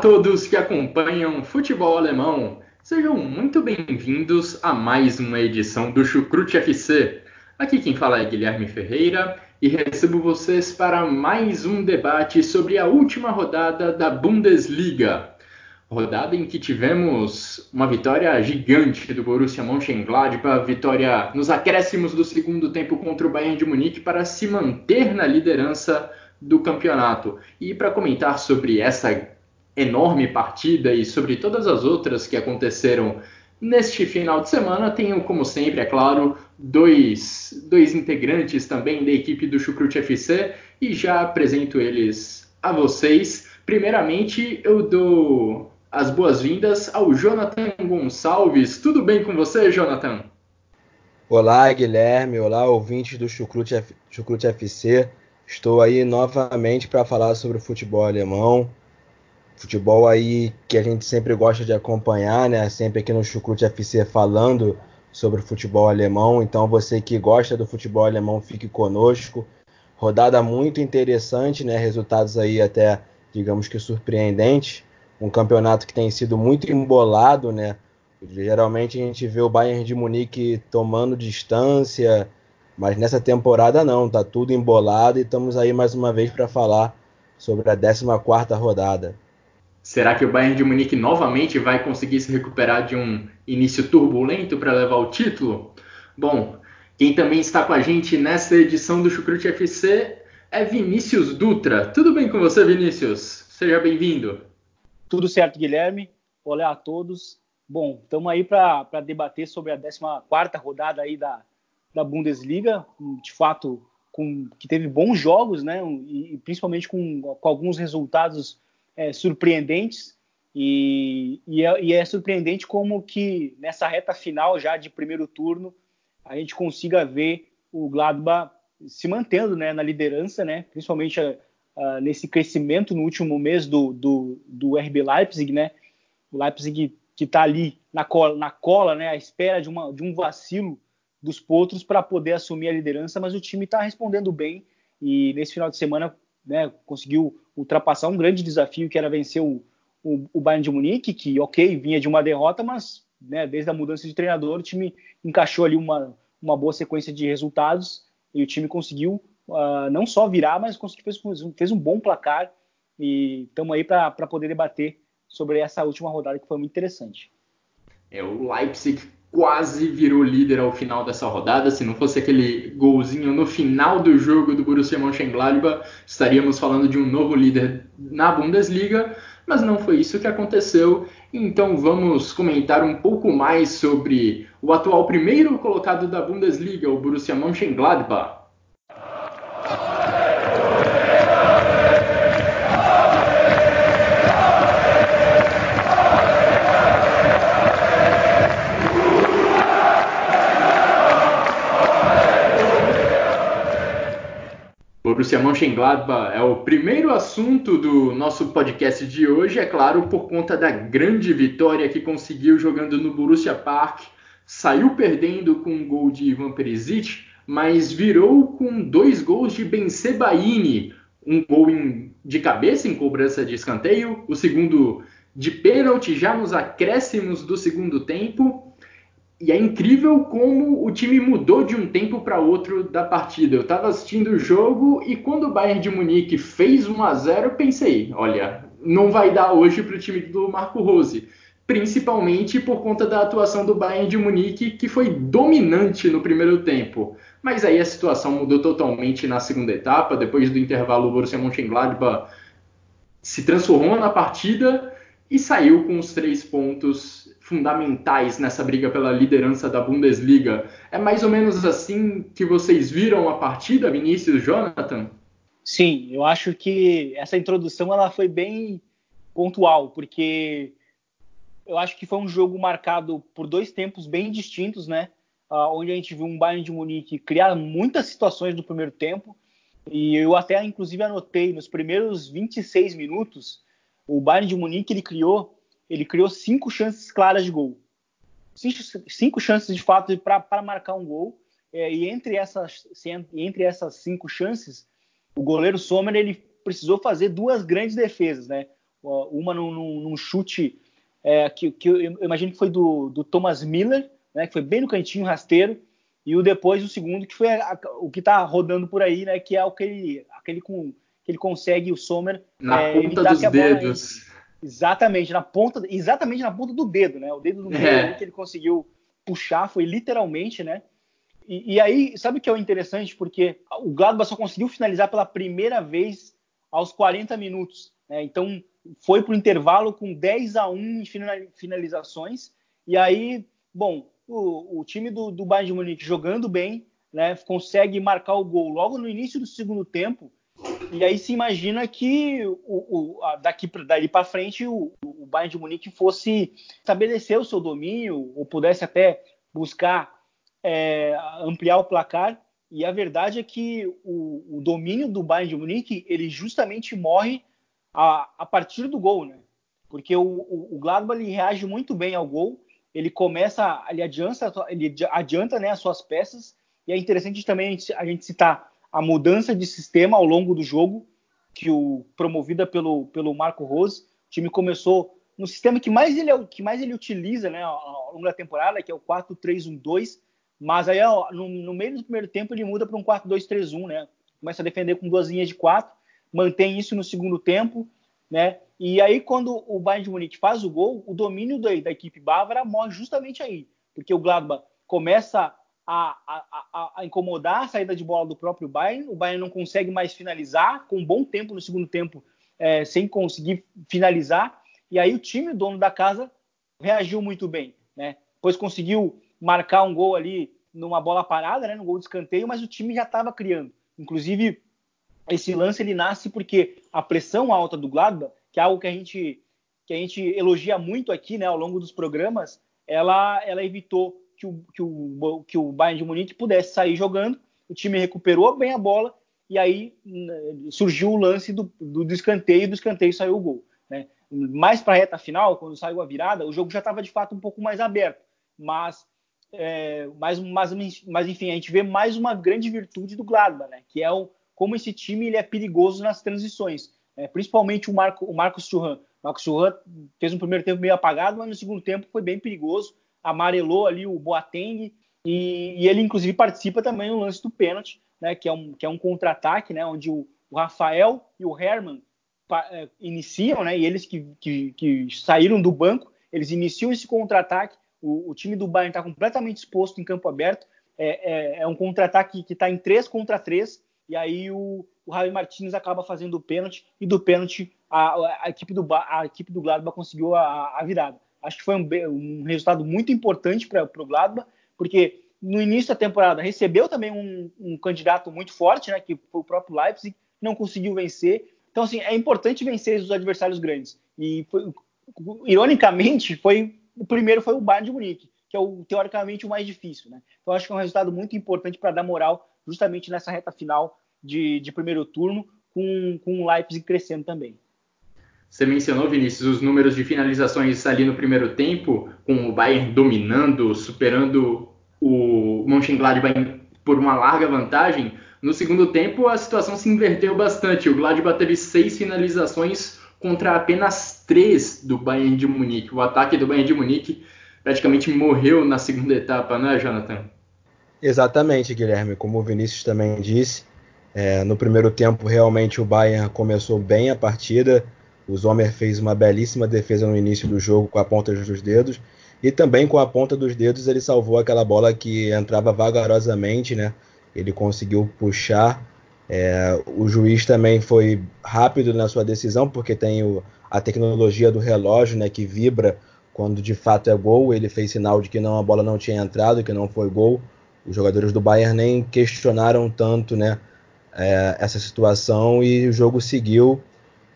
Todos que acompanham futebol alemão. Sejam muito bem-vindos a mais uma edição do Chucrute FC. Aqui quem fala é Guilherme Ferreira e recebo vocês para mais um debate sobre a última rodada da Bundesliga. Rodada em que tivemos uma vitória gigante do Borussia Mönchengladbach, vitória nos acréscimos do segundo tempo contra o Bayern de Munique para se manter na liderança do campeonato. E para comentar sobre essa enorme partida e sobre todas as outras que aconteceram neste final de semana, tenho, como sempre, é claro, dois, dois integrantes também da equipe do Chucrute FC e já apresento eles a vocês. Primeiramente, eu dou as boas-vindas ao Jonathan Gonçalves. Tudo bem com você, Jonathan? Olá, Guilherme. Olá, ouvintes do Chucrute, Chucrute FC. Estou aí novamente para falar sobre o futebol alemão futebol aí que a gente sempre gosta de acompanhar, né? Sempre aqui no Chucrute FC falando sobre o futebol alemão. Então você que gosta do futebol alemão, fique conosco. Rodada muito interessante, né? Resultados aí até, digamos que surpreendentes. Um campeonato que tem sido muito embolado, né? Geralmente a gente vê o Bayern de Munique tomando distância, mas nessa temporada não, tá tudo embolado e estamos aí mais uma vez para falar sobre a 14ª rodada. Será que o Bayern de Munique novamente vai conseguir se recuperar de um início turbulento para levar o título? Bom, quem também está com a gente nessa edição do Chucrute FC é Vinícius Dutra. Tudo bem com você, Vinícius? Seja bem-vindo. Tudo certo, Guilherme. Olá a todos. Bom, estamos aí para debater sobre a 14ª rodada aí da, da Bundesliga, de fato, com, que teve bons jogos, né? E, e principalmente com, com alguns resultados é, surpreendentes. E, e, é, e, é, surpreendente como que nessa reta final já de primeiro turno a gente consiga ver o Gladbach se mantendo né, na liderança, né, principalmente uh, nesse crescimento no último mês do, do, do RB Leipzig, né, o Leipzig que está ali na cola, na cola, né, à espera de, uma, de um vacilo dos potros para poder assumir a liderança, mas o time está respondendo bem. E nesse final de semana né, conseguiu ultrapassar um grande desafio que era vencer o, o, o, Bayern de Munique, que, ok, vinha de uma derrota, mas né, desde a mudança de treinador o time encaixou ali uma, uma boa sequência de resultados e o time conseguiu uh, não só virar, mas conseguiu, fez, fez um bom placar e estamos aí para poder debater sobre essa última rodada que foi muito interessante. É, o Leipzig quase virou líder ao final dessa rodada. Se não fosse aquele golzinho no final do jogo do Borussia Mönchengladbach, estaríamos falando de um novo líder na Bundesliga, mas não foi isso que aconteceu. Então vamos comentar um pouco mais sobre o atual primeiro colocado da Bundesliga, o Borussia Mönchengladbach. Borussia Mönchengladbach é o primeiro assunto do nosso podcast de hoje, é claro, por conta da grande vitória que conseguiu jogando no Borussia Park. Saiu perdendo com um gol de Ivan Perisic, mas virou com dois gols de Ben Sebaini, um gol em, de cabeça em cobrança de escanteio, o segundo de pênalti já nos acréscimos do segundo tempo e é incrível como o time mudou de um tempo para outro da partida. Eu estava assistindo o jogo e quando o Bayern de Munique fez 1 a 0, eu pensei, olha, não vai dar hoje para o time do Marco Rose, principalmente por conta da atuação do Bayern de Munique, que foi dominante no primeiro tempo. Mas aí a situação mudou totalmente na segunda etapa, depois do intervalo o Borussia Mönchengladbach se transformou na partida e saiu com os três pontos fundamentais nessa briga pela liderança da Bundesliga. É mais ou menos assim que vocês viram a partida, Vinícius Jonathan? Sim, eu acho que essa introdução ela foi bem pontual, porque eu acho que foi um jogo marcado por dois tempos bem distintos, né? Uh, onde a gente viu um Bayern de Munique criar muitas situações no primeiro tempo, e eu até inclusive anotei nos primeiros 26 minutos, o Bayern de Munique ele criou, ele criou cinco chances claras de gol, cinco, cinco chances de fato para marcar um gol, é, e entre essas, entre essas cinco chances, o goleiro Sommer ele precisou fazer duas grandes defesas, né? Uma num, num chute é, que, que, eu imagino que foi do, do, Thomas Miller, né? Que foi bem no cantinho rasteiro, e o depois o segundo que foi a, o que está rodando por aí, né? Que é aquele, aquele com que ele consegue o Sommer na é, ponta dos dedos. Exatamente na ponta, exatamente na ponta do dedo, né? O dedo do é. meio que ele conseguiu puxar foi literalmente, né? E, e, aí, sabe o que é o interessante? Porque o Gladbach só conseguiu finalizar pela primeira vez aos 40 minutos. Né? Então, foi para o intervalo com 10 a 1 em finalizações. E aí, bom, o, o time do, do Bayern de Munique jogando bem, né, consegue marcar o gol logo no início do segundo tempo. E aí se imagina que o, o, daqui daí para frente o, o Bayern de Munique fosse estabelecer o seu domínio ou pudesse até buscar é, ampliar o placar. E a verdade é que o, o, domínio do Bayern de Munique ele justamente morre a, a partir do gol, né? Porque o, o, o Gladbach reage muito bem ao gol. Ele começa, ele adianta, ele adianta né, as suas peças. E é interessante também a a gente citar a mudança de sistema ao longo do jogo, que o promovida pelo, pelo Marco Rose. O time começou no sistema que mais ele, que mais ele utiliza né, ao longo da temporada, que é o 4-3-1-2 mas aí, no, no, meio do primeiro tempo, ele muda para um 4-2-3-1, né? Começa a defender com duas linhas de quatro, mantém isso no segundo tempo, né? E aí, quando o Bayern de Munique faz o gol, o domínio da, da equipe bávara morre justamente aí, porque o Gladbach começa a, a, a, incomodar a saída de bola do próprio Bayern, o Bayern não consegue mais finalizar, com um bom tempo no segundo tempo, é, sem conseguir finalizar, e aí o time, dono da casa, reagiu muito bem, né? Pois conseguiu marcar um gol ali numa bola parada, né, no gol de escanteio, mas o time já estava criando. Inclusive, esse lance ele nasce porque a pressão alta do Gladbach, que é algo que a gente que a gente elogia muito aqui, né, ao longo dos programas, ela ela evitou que o, que o, que o Bayern de Munique pudesse sair jogando. O time recuperou bem a bola e aí né, surgiu o lance do, do, escanteio e do escanteio saiu o gol. Né? Mais para a reta final, quando saiu a virada, o jogo já estava de fato um pouco mais aberto, mas é, mas, mas, mas, enfim, a gente vê mais uma grande virtude do Gladbach, né? Que é o, como esse time ele é perigoso nas transições. É, principalmente o, Marco, o Marcos Churran. Marcos Churran fez um primeiro tempo meio apagado, mas no segundo tempo foi bem perigoso. Amarelou ali o Boateng e, e ele, inclusive, participa também no lance do pênalti, né? Que é um, que é um contra-ataque, né? Onde o, Rafael e o Herman é, iniciam, né? E eles que, que, que saíram do banco, eles iniciam esse contra-ataque o, o time do Bayern está completamente exposto em campo aberto. É, é, é um contra-ataque que está em 3 contra 3. E aí o, o Javi Martins acaba fazendo o pênalti. E do pênalti a, a, equipe, do, a equipe do Gladbach conseguiu a, a virada. Acho que foi um, um resultado muito importante para o Gladbach, porque no início da temporada recebeu também um, um, candidato muito forte, né, que foi o próprio Leipzig, não conseguiu vencer. Então, assim, é importante vencer os adversários grandes. E, foi, ironicamente, foi o primeiro foi o Bayern de Munique, que é o, teoricamente o mais difícil. Né? Então acho que é um resultado muito importante para dar moral justamente nessa reta final de, de primeiro turno, com, com o Leipzig crescendo também. Você mencionou, Vinícius, os números de finalizações ali no primeiro tempo, com o Bayern dominando, superando o Mönchengladbach por uma larga vantagem. No segundo tempo, a situação se inverteu bastante. O Gladbach teve seis finalizações contra apenas três do Bayern de Munique. O ataque do Bayern de Munique praticamente morreu na segunda etapa, não é, Jonathan? Exatamente, Guilherme. Como o Vinícius também disse, é, no primeiro tempo realmente o Bayern começou bem a partida. O Zomer fez uma belíssima defesa no início do jogo com a ponta dos dedos. E também com a ponta dos dedos ele salvou aquela bola que entrava vagarosamente, né? Ele conseguiu puxar é, o juiz também foi rápido na sua decisão, porque tem o, a tecnologia do relógio né, que vibra quando de fato é gol. Ele fez sinal de que não a bola não tinha entrado, que não foi gol. Os jogadores do Bayern nem questionaram tanto né, é, essa situação e o jogo seguiu.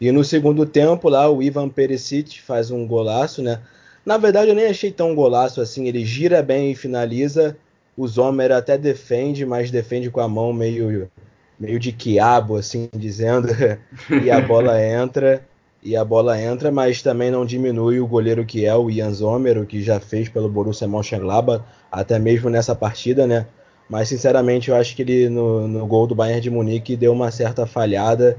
E no segundo tempo lá o Ivan Perisic faz um golaço, né? Na verdade eu nem achei tão golaço assim, ele gira bem e finaliza. O Zomer até defende, mas defende com a mão meio meio de quiabo assim dizendo, e a bola entra e a bola entra, mas também não diminui o goleiro que é o Ian Zomer, o que já fez pelo Borussia Mönchengladbach, até mesmo nessa partida, né? Mas sinceramente eu acho que ele no, no gol do Bayern de Munique deu uma certa falhada,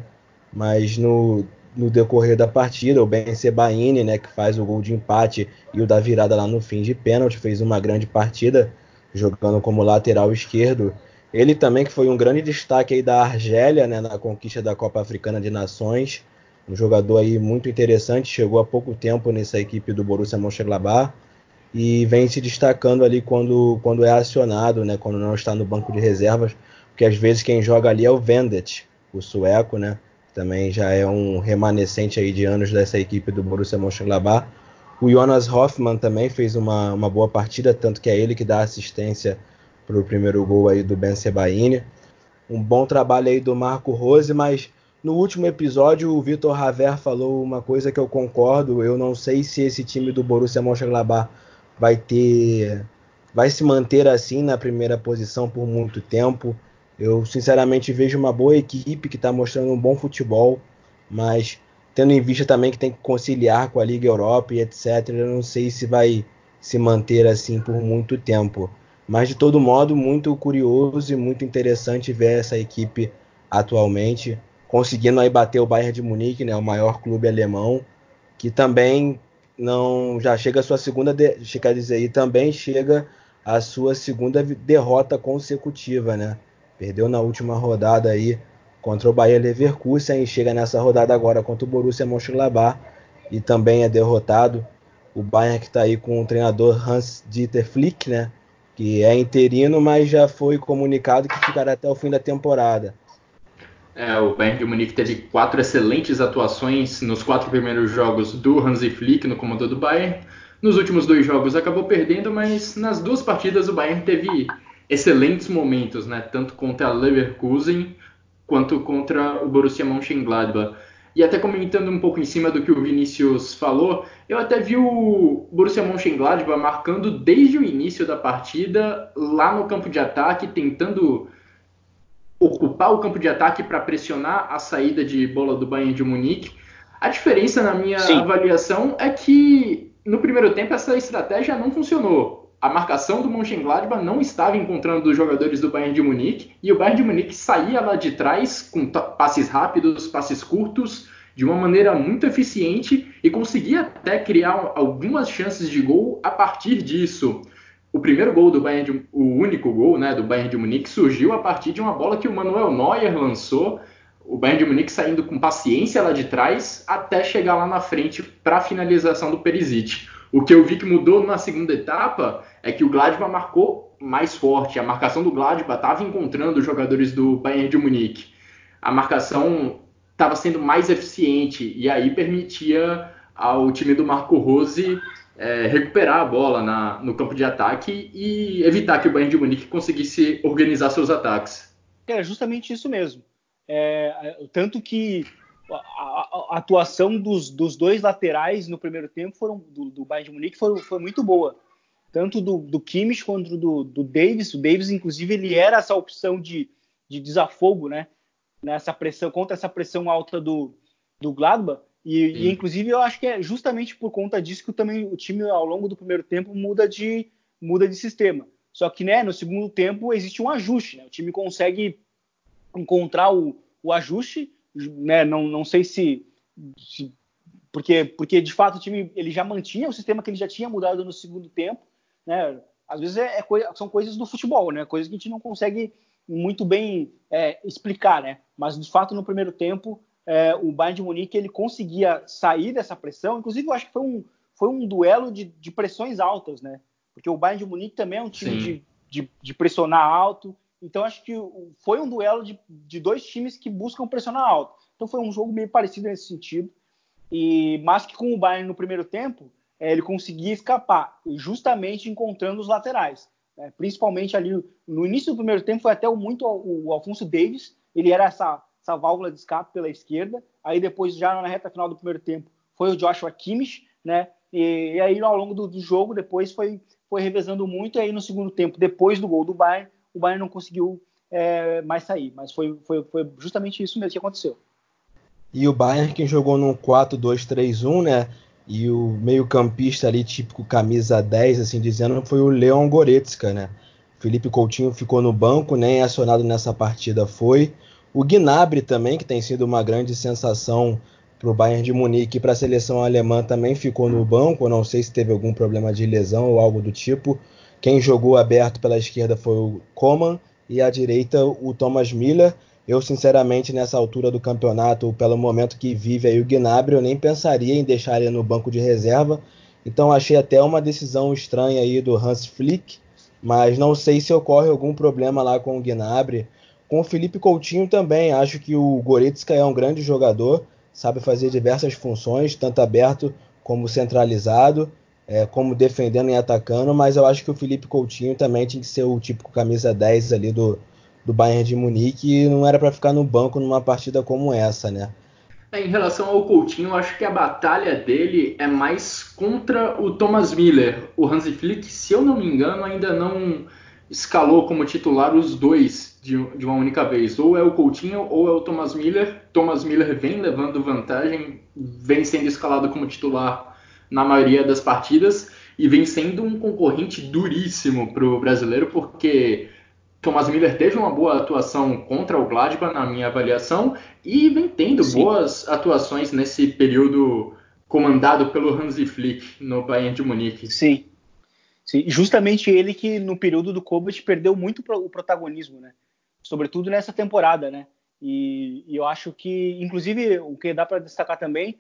mas no, no decorrer da partida, o Ben Sebaini, né, que faz o gol de empate e o da virada lá no fim de pênalti, fez uma grande partida, jogando como lateral esquerdo. Ele também que foi um grande destaque aí da Argélia, né, na conquista da Copa Africana de Nações um jogador aí muito interessante, chegou há pouco tempo nessa equipe do Borussia Mönchengladbach e vem se destacando ali quando, quando é acionado, né, quando não está no banco de reservas, porque às vezes quem joga ali é o Vendet, o sueco, né, também já é um remanescente aí de anos dessa equipe do Borussia Mönchengladbach. O Jonas Hoffmann também fez uma, uma boa partida, tanto que é ele que dá assistência para o primeiro gol aí do Ben Sebaini. Um bom trabalho aí do Marco Rose, mas no último episódio, o Vitor Haver falou uma coisa que eu concordo. Eu não sei se esse time do Borussia Mönchengladbach vai ter, vai se manter assim na primeira posição por muito tempo. Eu sinceramente vejo uma boa equipe que está mostrando um bom futebol, mas tendo em vista também que tem que conciliar com a Liga Europa e etc. Eu não sei se vai se manter assim por muito tempo. Mas de todo modo, muito curioso e muito interessante ver essa equipe atualmente conseguindo aí bater o Bayern de Munique, né, o maior clube alemão, que também não já chega a sua segunda, de, quer dizer, e também chega a sua segunda derrota consecutiva, né? Perdeu na última rodada aí contra o Bayern Leverkusen e chega nessa rodada agora contra o Borussia Mönchengladbach e também é derrotado. O Bayern que está aí com o treinador Hans Dieter Flick, né? Que é interino, mas já foi comunicado que ficará até o fim da temporada. É, o Bayern de Munique teve quatro excelentes atuações nos quatro primeiros jogos do Hansi Flick no comando do Bayern. Nos últimos dois jogos acabou perdendo, mas nas duas partidas o Bayern teve excelentes momentos, né? Tanto contra a Leverkusen quanto contra o Borussia Mönchengladbach. E até comentando um pouco em cima do que o Vinícius falou, eu até vi o Borussia Mönchengladbach marcando desde o início da partida lá no campo de ataque, tentando ocupar o campo de ataque para pressionar a saída de bola do Bayern de Munique. A diferença na minha Sim. avaliação é que no primeiro tempo essa estratégia não funcionou. A marcação do Mönchengladbach não estava encontrando os jogadores do Bayern de Munique e o Bayern de Munique saía lá de trás com passes rápidos, passes curtos, de uma maneira muito eficiente e conseguia até criar algumas chances de gol a partir disso o primeiro gol do Bayern, de, o único gol né, do Bayern de Munique surgiu a partir de uma bola que o Manuel Neuer lançou, o Bayern de Munique saindo com paciência lá de trás até chegar lá na frente para a finalização do Perisic. O que eu vi que mudou na segunda etapa é que o Gladbach marcou mais forte, a marcação do Gladbach estava encontrando os jogadores do Bayern de Munique. A marcação estava sendo mais eficiente e aí permitia ao time do Marco Rose é, recuperar a bola na, no campo de ataque e evitar que o Bayern de Munique conseguisse organizar seus ataques. É justamente isso mesmo. É, tanto que a, a, atuação dos, dos, dois laterais no primeiro tempo foram do, do Bayern de Munique foi, foi muito boa. Tanto do, do Kimmich quanto do, do Davis. O Davis, inclusive, ele era essa opção de, de desafogo, né? Nessa pressão, contra essa pressão alta do, do Gladbach. E, e, inclusive eu acho que é justamente por conta disso que também o time ao longo do primeiro tempo muda de muda de sistema. Só que né, no segundo tempo existe um ajuste, né? O time consegue encontrar o, o ajuste, né? Não, não sei se, se, porque porque de fato o time ele já mantinha o sistema que ele já tinha mudado no segundo tempo, né? Às vezes é, é são coisas do futebol, né? Coisas que a gente não consegue muito bem é, explicar, né? Mas de fato no primeiro tempo é, o Bayern de Munique ele conseguia sair dessa pressão. Inclusive, eu acho que foi um, foi um duelo de, de pressões altas, né? Porque o Bayern de Munique também é um time de, de, de, pressionar alto. Então, acho que foi um duelo de, de dois times que buscam pressionar alto. Então, foi um jogo meio parecido nesse sentido. E mas que com o Bayern no primeiro tempo, é, ele conseguia escapar, justamente encontrando os laterais. Né? Principalmente ali no início do primeiro tempo, foi até muito o, Alfonso Davis ele era essa, essa válvula de escape pela esquerda. Aí depois, já na reta final do primeiro tempo, foi o Joshua Kimmich, né? E, e aí ao longo do, do, jogo, depois foi, foi revezando muito. E aí no segundo tempo, depois do gol do Bayern, o Bayern não conseguiu é, mais sair. Mas foi, foi, foi justamente isso mesmo que aconteceu. E o Bayern que jogou num 4-2-3-1, né? E o meio-campista ali, típico camisa 10, assim dizendo, foi o Leon Goretzka, né? Felipe Coutinho ficou no banco, nem acionado nessa partida foi. O Gnabry também, que tem sido uma grande sensação para o Bayern de Munique e para a seleção alemã, também ficou no banco. não sei se teve algum problema de lesão ou algo do tipo. Quem jogou aberto pela esquerda foi o Coman e à direita o Thomas Miller. Eu, sinceramente, nessa altura do campeonato, pelo momento que vive aí o Gnabry, eu nem pensaria em deixar ele no banco de reserva. Então achei até uma decisão estranha aí do Hans Flick, mas não sei se ocorre algum problema lá com o Gnabry. Com o Felipe Coutinho também, acho que o Goretzka é um grande jogador, sabe fazer diversas funções, tanto aberto como centralizado, é, como defendendo e atacando, mas eu acho que o Felipe Coutinho também tinha que ser o típico camisa 10 ali do, do Bayern de Munique e não era para ficar no banco numa partida como essa, né? É, em relação ao Coutinho, eu acho que a batalha dele é mais contra o Thomas Miller. O Hansi Flick, se eu não me engano, ainda não escalou como titular os dois de, de, uma única vez. Ou é o Coutinho ou é o Thomas Miller. Thomas Miller vem levando vantagem, vem sendo escalado como titular na maioria das partidas e vem sendo um concorrente duríssimo para o brasileiro, porque Thomas Miller teve uma boa atuação contra o Gladbach, na minha avaliação, e vem tendo Sim. boas atuações nesse período comandado pelo Hansi Flick no Bayern de Munique. Sim. Sim. Justamente ele que no período do Kovac perdeu muito o protagonismo, né? Sobretudo nessa temporada, né? E, e eu acho que, inclusive, o que dá para destacar também,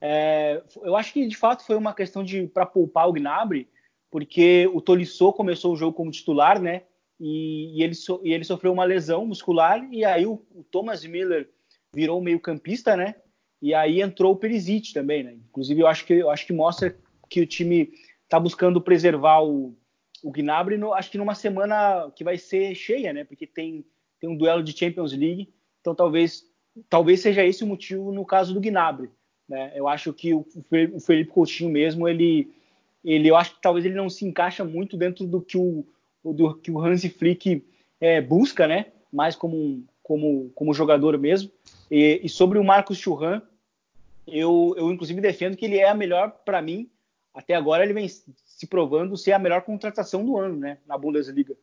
é, eu acho que de fato foi uma questão de para poupar o Gnabry, porque o Tolisso começou o jogo como titular, né? e, e, ele, so, e ele sofreu uma lesão muscular e aí o, o Thomas Miller virou meio campista, né? E aí entrou o Perisic também, né? Inclusive eu acho que eu acho que mostra que o time está buscando preservar o, o Gnabry, no, acho que numa semana que vai ser cheia, né? Porque tem tem um duelo de Champions League, então talvez talvez seja esse o motivo no caso do Gnabry, né? Eu acho que o, Felipe Coutinho mesmo ele ele eu acho que talvez ele não se encaixa muito dentro do que o do que o Hansi Flick é, busca, né? Mais como, como, como jogador mesmo. E, e sobre o Marcos Churran, eu, eu inclusive defendo que ele é a melhor, para mim, até agora ele vem se provando ser a melhor contratação do ano, né? Na Bundesliga.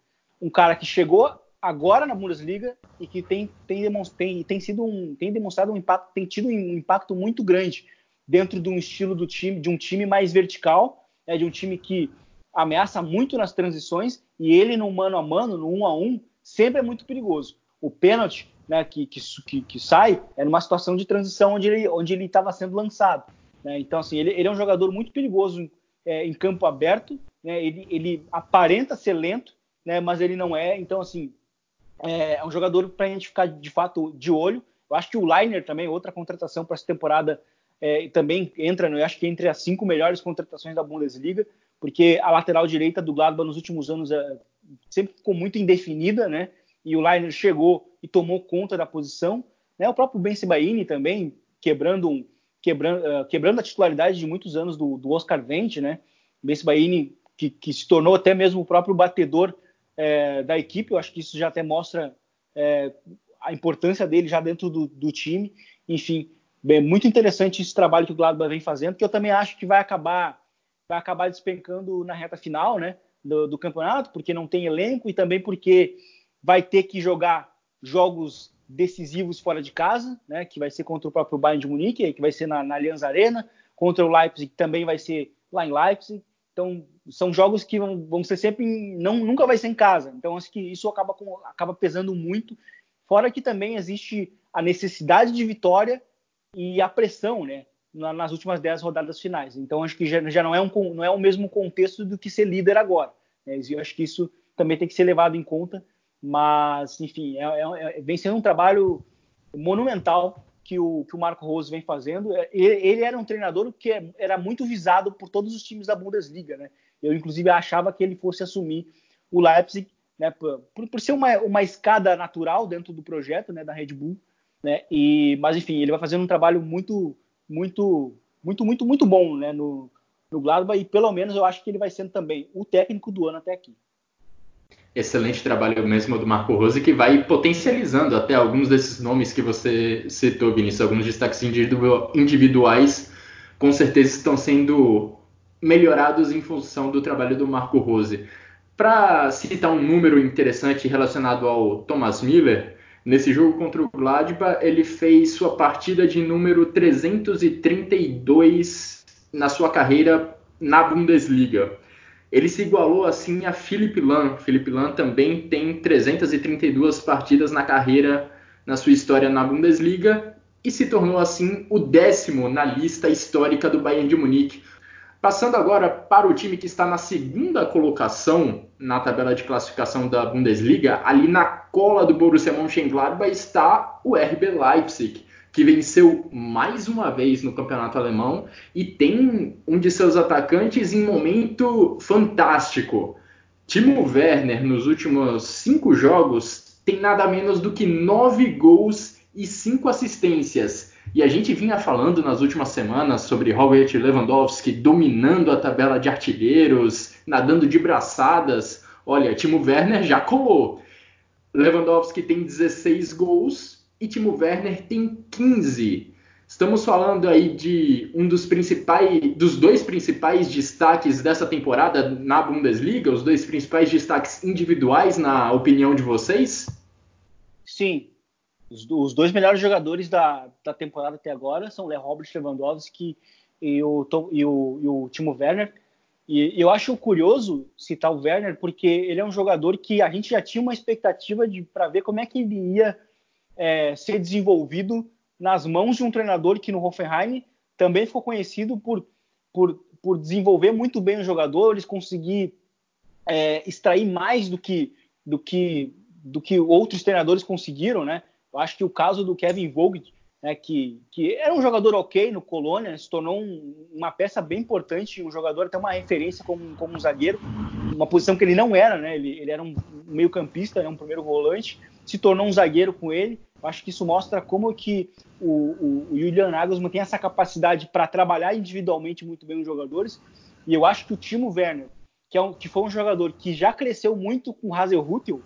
Um cara que chegou agora na Bundesliga e que tem, tem, tem, tem sido um, tem demonstrado um impacto, tem tido um impacto muito grande dentro de um estilo do time, de um time mais vertical, né, de um time que ameaça muito nas transições e ele no mano a mano, no um a um, sempre é muito perigoso. O pênalti né, que, que, que, sai é numa situação de transição onde ele onde ele estava sendo lançado. Né? Então assim ele, ele, é um jogador muito perigoso é, em campo aberto. Né? Ele, ele aparenta ser lento, né? mas ele não é. Então assim é, é um jogador para a gente ficar de fato de olho. Eu acho que o Liner também outra contratação para essa temporada é, também entra, eu acho que entre as cinco melhores contratações da Bundesliga porque a lateral direita do Gladbach nos últimos anos é, sempre ficou muito indefinida, né? E o Leiner chegou e tomou conta da posição. Né? O próprio Ben Sebaini também quebrando, um, quebrando, uh, quebrando a titularidade de muitos anos do, do Oscar Wendt, né? Ben Sebaini que, que, se tornou até mesmo o próprio batedor é, da equipe. Eu acho que isso já até mostra é, a importância dele já dentro do, do time. Enfim, bem, muito interessante esse trabalho que o Gladbach vem fazendo, que eu também acho que vai acabar vai acabar despencando na reta final né, do, do, campeonato, porque não tem elenco e também porque vai ter que jogar jogos decisivos fora de casa, né, que vai ser contra o próprio Bayern de Munique, que vai ser na, na Allianz Arena, contra o Leipzig, que também vai ser lá em Leipzig. Então, são jogos que vão, vão ser sempre, em, não, nunca vai ser em casa. Então, acho que isso acaba, com, acaba pesando muito. Fora que também existe a necessidade de vitória e a pressão, né? nas últimas 10 rodadas finais. Então acho que já, já não, é um, não é o mesmo contexto do que ser líder agora. Né? Eu acho que isso também tem que ser levado em conta. Mas, enfim, é, é, é, vem sendo um trabalho monumental que o, que o Marco Rose vem fazendo. É, ele, ele, era um treinador que é, era muito visado por todos os times da Bundesliga. Né? Eu, inclusive, achava que ele fosse assumir o Leipzig, né, por, por ser uma, uma escada natural dentro do projeto né, da Red Bull. Né, e, mas enfim, ele vai fazendo um trabalho muito, muito, muito, muito, muito bom né, no, no Gladbach e pelo menos eu acho que ele vai sendo também o técnico do ano até aqui. Excelente trabalho mesmo do Marco Rose, que vai potencializando até alguns desses nomes que você citou, Vinícius, alguns destaques individuais, com certeza estão sendo melhorados em função do trabalho do Marco Rose. Para citar um número interessante relacionado ao Thomas Miller, nesse jogo contra o Gladbach, ele fez sua partida de número 332 na sua carreira na Bundesliga. Ele se igualou assim a Philipp Lahm. Philipp Lahm também tem 332 partidas na carreira, na sua história na Bundesliga, e se tornou assim o décimo na lista histórica do Bayern de Munique. Passando agora para o time que está na segunda colocação na tabela de classificação da Bundesliga, ali na cola do Borussia Mönchengladbach está o RB Leipzig que venceu mais uma vez no campeonato alemão e tem um de seus atacantes em momento fantástico. Timo Werner, nos últimos cinco jogos, tem nada menos do que nove gols e cinco assistências. E a gente vinha falando nas últimas semanas sobre Robert Lewandowski dominando a tabela de artilheiros, nadando de braçadas. Olha, Timo Werner já colou. Lewandowski tem 16 gols e Timo Werner tem 15. Estamos falando aí de um dos principais, dos dois principais destaques dessa temporada na Bundesliga, os dois principais destaques individuais, na opinião de vocês? Sim. Os, os dois melhores jogadores da, da temporada até agora são o Robert Lewandowski e o, e o, e o Timo Werner. E eu acho curioso citar o Werner porque ele é um jogador que a gente já tinha uma expectativa para ver como é que ele ia é, ser desenvolvido nas mãos de um treinador que no Hoffenheim também ficou conhecido por, por, por desenvolver muito bem os jogadores, conseguir é, extrair mais do que, do, que, do que outros treinadores conseguiram, né? Eu acho que o caso do Kevin Vogt, né, que, que era um jogador ok no Colônia, se tornou um, uma peça bem importante, um jogador até uma referência como, como um zagueiro, uma posição que ele não era, né? Ele, ele era um meio campista, né, um primeiro volante, se tornou um zagueiro com ele. Eu acho que isso mostra como que o, o, o Julian Nagelsmann tem essa capacidade para trabalhar individualmente muito bem os jogadores. E eu acho que o Timo Werner, que, é um, que foi um jogador que já cresceu muito com o Hazelhutel,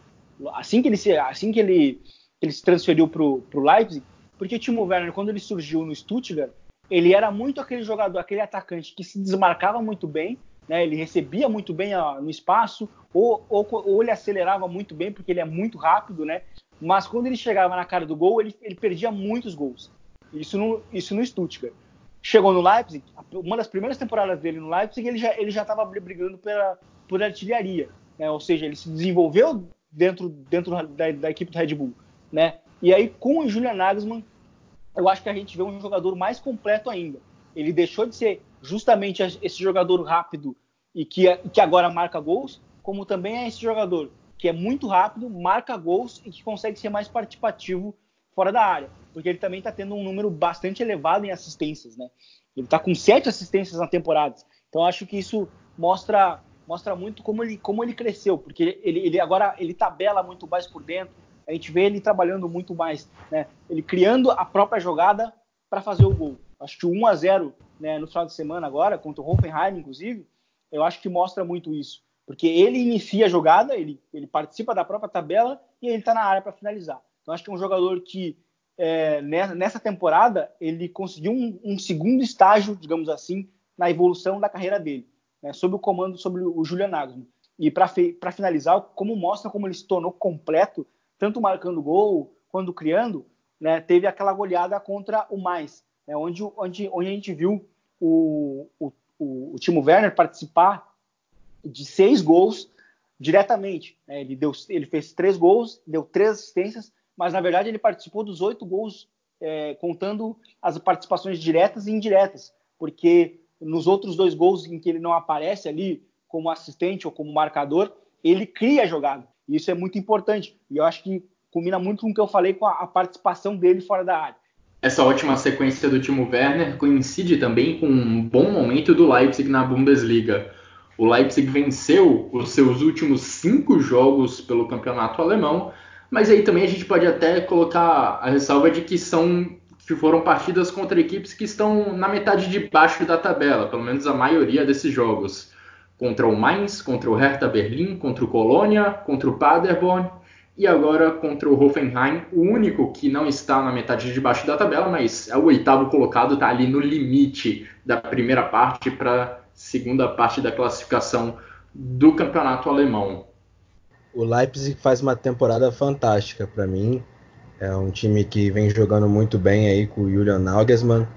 assim que ele assim que ele, ele se transferiu para o Leipzig, porque o Timo Werner, quando ele surgiu no Stuttgart, ele era muito aquele jogador, aquele atacante que se desmarcava muito bem, né? Ele recebia muito bem ó, no espaço, ou, ou, ou, ele acelerava muito bem, porque ele é muito rápido, né? Mas quando ele chegava na cara do gol, ele, ele perdia muitos gols. Isso no, isso no Stuttgart. Chegou no Leipzig, uma das primeiras temporadas dele no Leipzig, ele já ele já estava brigando pela, por artilharia, né? Ou seja, ele se desenvolveu dentro dentro da, da equipe do Red Bull, né? E aí com o Julian Nagelsmann, eu acho que a gente vê um jogador mais completo ainda. Ele deixou de ser justamente esse jogador rápido e que, que agora marca gols, como também é esse jogador que é muito rápido, marca gols e que consegue ser mais participativo fora da área, porque ele também está tendo um número bastante elevado em assistências, né? Ele está com sete assistências na temporada, então acho que isso mostra mostra muito como ele como ele cresceu, porque ele, ele agora ele tabela muito mais por dentro, a gente vê ele trabalhando muito mais, né? Ele criando a própria jogada para fazer o gol. Acho que o 1 a 0 né, no final de semana agora, contra o Hoffenheim, inclusive, eu acho que mostra muito isso. Porque ele inicia a jogada, ele, ele participa da própria tabela e ele está na área para finalizar. Então, acho que é um jogador que, é, nessa temporada, ele conseguiu um, um, segundo estágio, digamos assim, na evolução da carreira dele, né, sob o comando sobre o Julian Nagelsmann. E para finalizar, como mostra como ele se tornou completo, tanto marcando gol quanto criando, né, teve aquela goleada contra o Mais, né, onde, onde, onde a gente viu o, o, o, o Timo Werner participar de seis gols diretamente. Né, ele, deu, ele fez três gols, deu três assistências, mas na verdade ele participou dos oito gols, é, contando as participações diretas e indiretas, porque nos outros dois gols em que ele não aparece ali como assistente ou como marcador, ele cria a jogada. E isso é muito importante. E eu acho que combina muito com o que eu falei com a, a participação dele fora da área. Essa ótima sequência do Timo Werner coincide também com um bom momento do Leipzig na Bundesliga. O Leipzig venceu os seus últimos cinco jogos pelo campeonato alemão, mas aí também a gente pode até colocar a ressalva de que são que foram partidas contra equipes que estão na metade de baixo da tabela, pelo menos a maioria desses jogos. Contra o Mainz, contra o Hertha Berlim, contra o Colônia, contra o Paderborn e agora contra o Hoffenheim, o único que não está na metade de baixo da tabela, mas é o oitavo colocado, está ali no limite da primeira parte para a segunda parte da classificação do campeonato alemão. O Leipzig faz uma temporada fantástica para mim. É um time que vem jogando muito bem aí com o Julian Nagelsmann.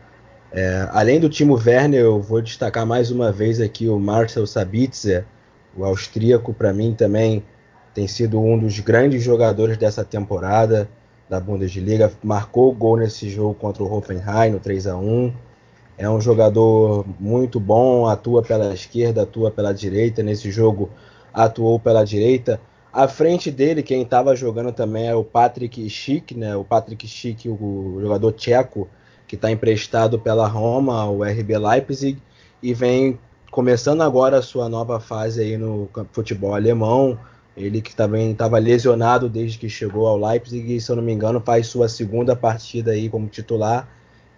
É, além do Timo Werner, eu vou destacar mais uma vez aqui o Marcel Sabitzer, o austríaco, para mim também tem sido um dos grandes jogadores dessa temporada da Bundesliga. Marcou gol nesse jogo contra o Hoffenheim no 3 a 1 É um jogador muito bom, atua pela esquerda, atua pela direita. Nesse jogo atuou pela direita. À frente dele, quem estava jogando também é o Patrick Schick, né? O Patrick Schick, o jogador tcheco, que está emprestado pela Roma, o RB Leipzig, e vem começando agora a sua nova fase aí no futebol alemão. Ele que também estava lesionado desde que chegou ao Leipzig e, se eu não me engano, faz sua segunda partida aí como titular.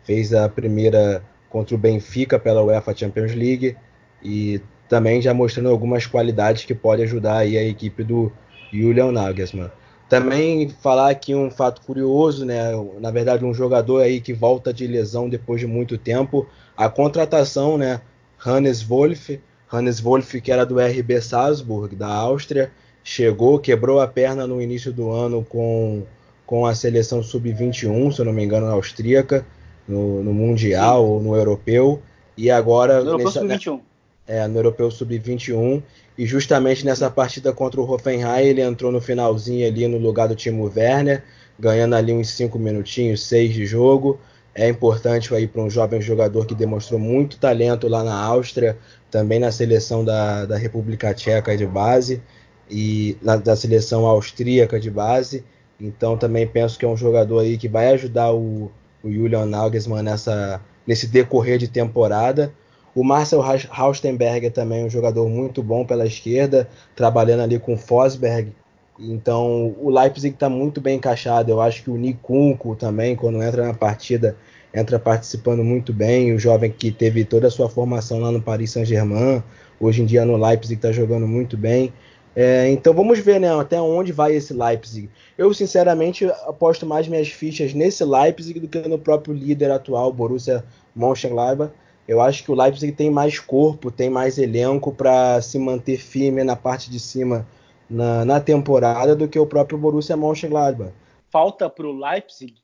Fez a primeira contra o Benfica pela UEFA Champions League e também já mostrando algumas qualidades que pode ajudar aí a equipe do Julian Nagelsmann. Também falar aqui um fato curioso, né? Na verdade, um jogador aí que volta de lesão depois de muito tempo, a contratação, né? Hannes Wolff, Hannes Wolff que era do RB Salzburg da Áustria, chegou, quebrou a perna no início do ano com, com a seleção sub-21, se eu não me engano, austríaca, no, no mundial Sim. ou no europeu, e agora no europeu sub-21 é, no Europeu Sub-21. E justamente nessa partida contra o Hoffenheim, ele entrou no finalzinho ali no lugar do Timo Werner, ganhando ali uns 5 minutinhos, 6 de jogo. É importante aí para um jovem jogador que demonstrou muito talento lá na Áustria, também na seleção da, da República Tcheca de base e na, da seleção austríaca de base. Então também penso que é um jogador aí que vai ajudar o, o Julian Nagelsmann nessa, nesse decorrer de temporada. O Marcel Haustenberg é também um jogador muito bom pela esquerda, trabalhando ali com o Fosberg. Então o Leipzig está muito bem encaixado. Eu acho que o Nikunko também, quando entra na partida, entra participando muito bem. O jovem que teve toda a sua formação lá no Paris Saint-Germain, hoje em dia no Leipzig está jogando muito bem. É, então vamos ver né, até onde vai esse Leipzig. Eu sinceramente aposto mais minhas fichas nesse Leipzig do que no próprio líder atual, Borussia Mönchengladbach. Eu acho que o Leipzig tem mais corpo, tem mais elenco para se manter firme na parte de cima na, na, temporada do que o próprio Borussia Mönchengladbach. Falta para o Leipzig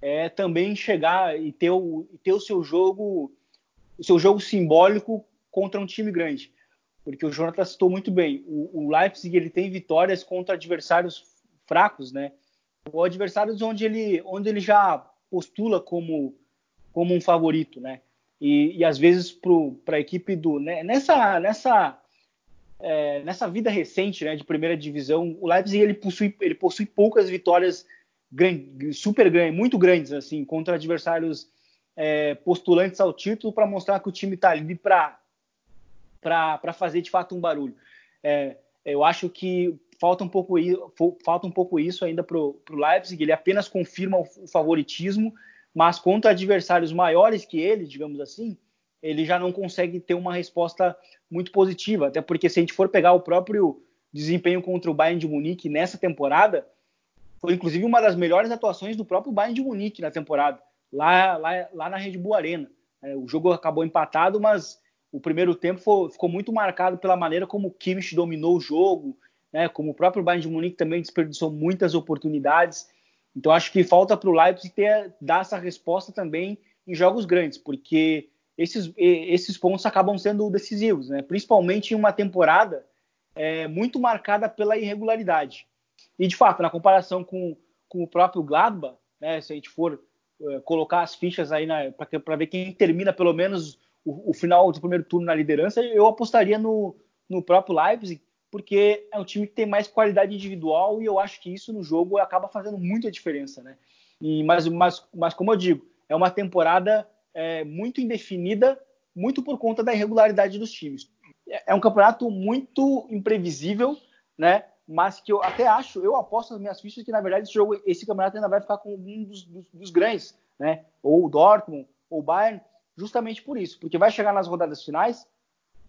é também chegar e ter o, ter o seu jogo o seu jogo simbólico contra um time grande, porque o Jonathan citou muito bem. O, o Leipzig ele tem vitórias contra adversários fracos, né? Ou adversários onde ele onde ele já postula como como um favorito, né? E, e às vezes para a equipe do né, nessa nessa é, nessa vida recente né, de primeira divisão o Leipzig ele possui ele possui poucas vitórias grande, super grandes muito grandes assim contra adversários é, postulantes ao título para mostrar que o time está ali para fazer de fato um barulho. É, eu acho que falta um pouco falta um pouco isso ainda para o Leipzig ele apenas confirma o favoritismo mas contra adversários maiores que ele, digamos assim, ele já não consegue ter uma resposta muito positiva, até porque se a gente for pegar o próprio desempenho contra o Bayern de Munique nessa temporada, foi inclusive uma das melhores atuações do próprio Bayern de Munique na temporada, lá, lá, lá na Red Bull Arena. É, o jogo acabou empatado, mas o primeiro tempo foi, ficou muito marcado pela maneira como o Kimmich dominou o jogo, né, como o próprio Bayern de Munique também desperdiçou muitas oportunidades. Então acho que falta para o Leipzig ter, dar essa resposta também em jogos grandes, porque esses, esses pontos acabam sendo decisivos, né? principalmente em uma temporada é, muito marcada pela irregularidade. E de fato, na comparação com, com o próprio Gladbach, né, se a gente for é, colocar as fichas aí para ver quem termina pelo menos o, o, final do primeiro turno na liderança, eu apostaria no, no próprio Leipzig, porque é um time que tem mais qualidade individual e eu acho que isso no jogo acaba fazendo muita diferença, né? E, mas, mas, mas como eu digo, é uma temporada é, muito indefinida, muito por conta da irregularidade dos times. é um campeonato muito imprevisível, né? Mas que eu até acho, eu aposto nas minhas fichas que na verdade esse jogo, esse campeonato ainda vai ficar com um dos, dos, dos grandes, né? Ou o Dortmund, ou o Bayern, justamente por isso, porque vai chegar nas rodadas finais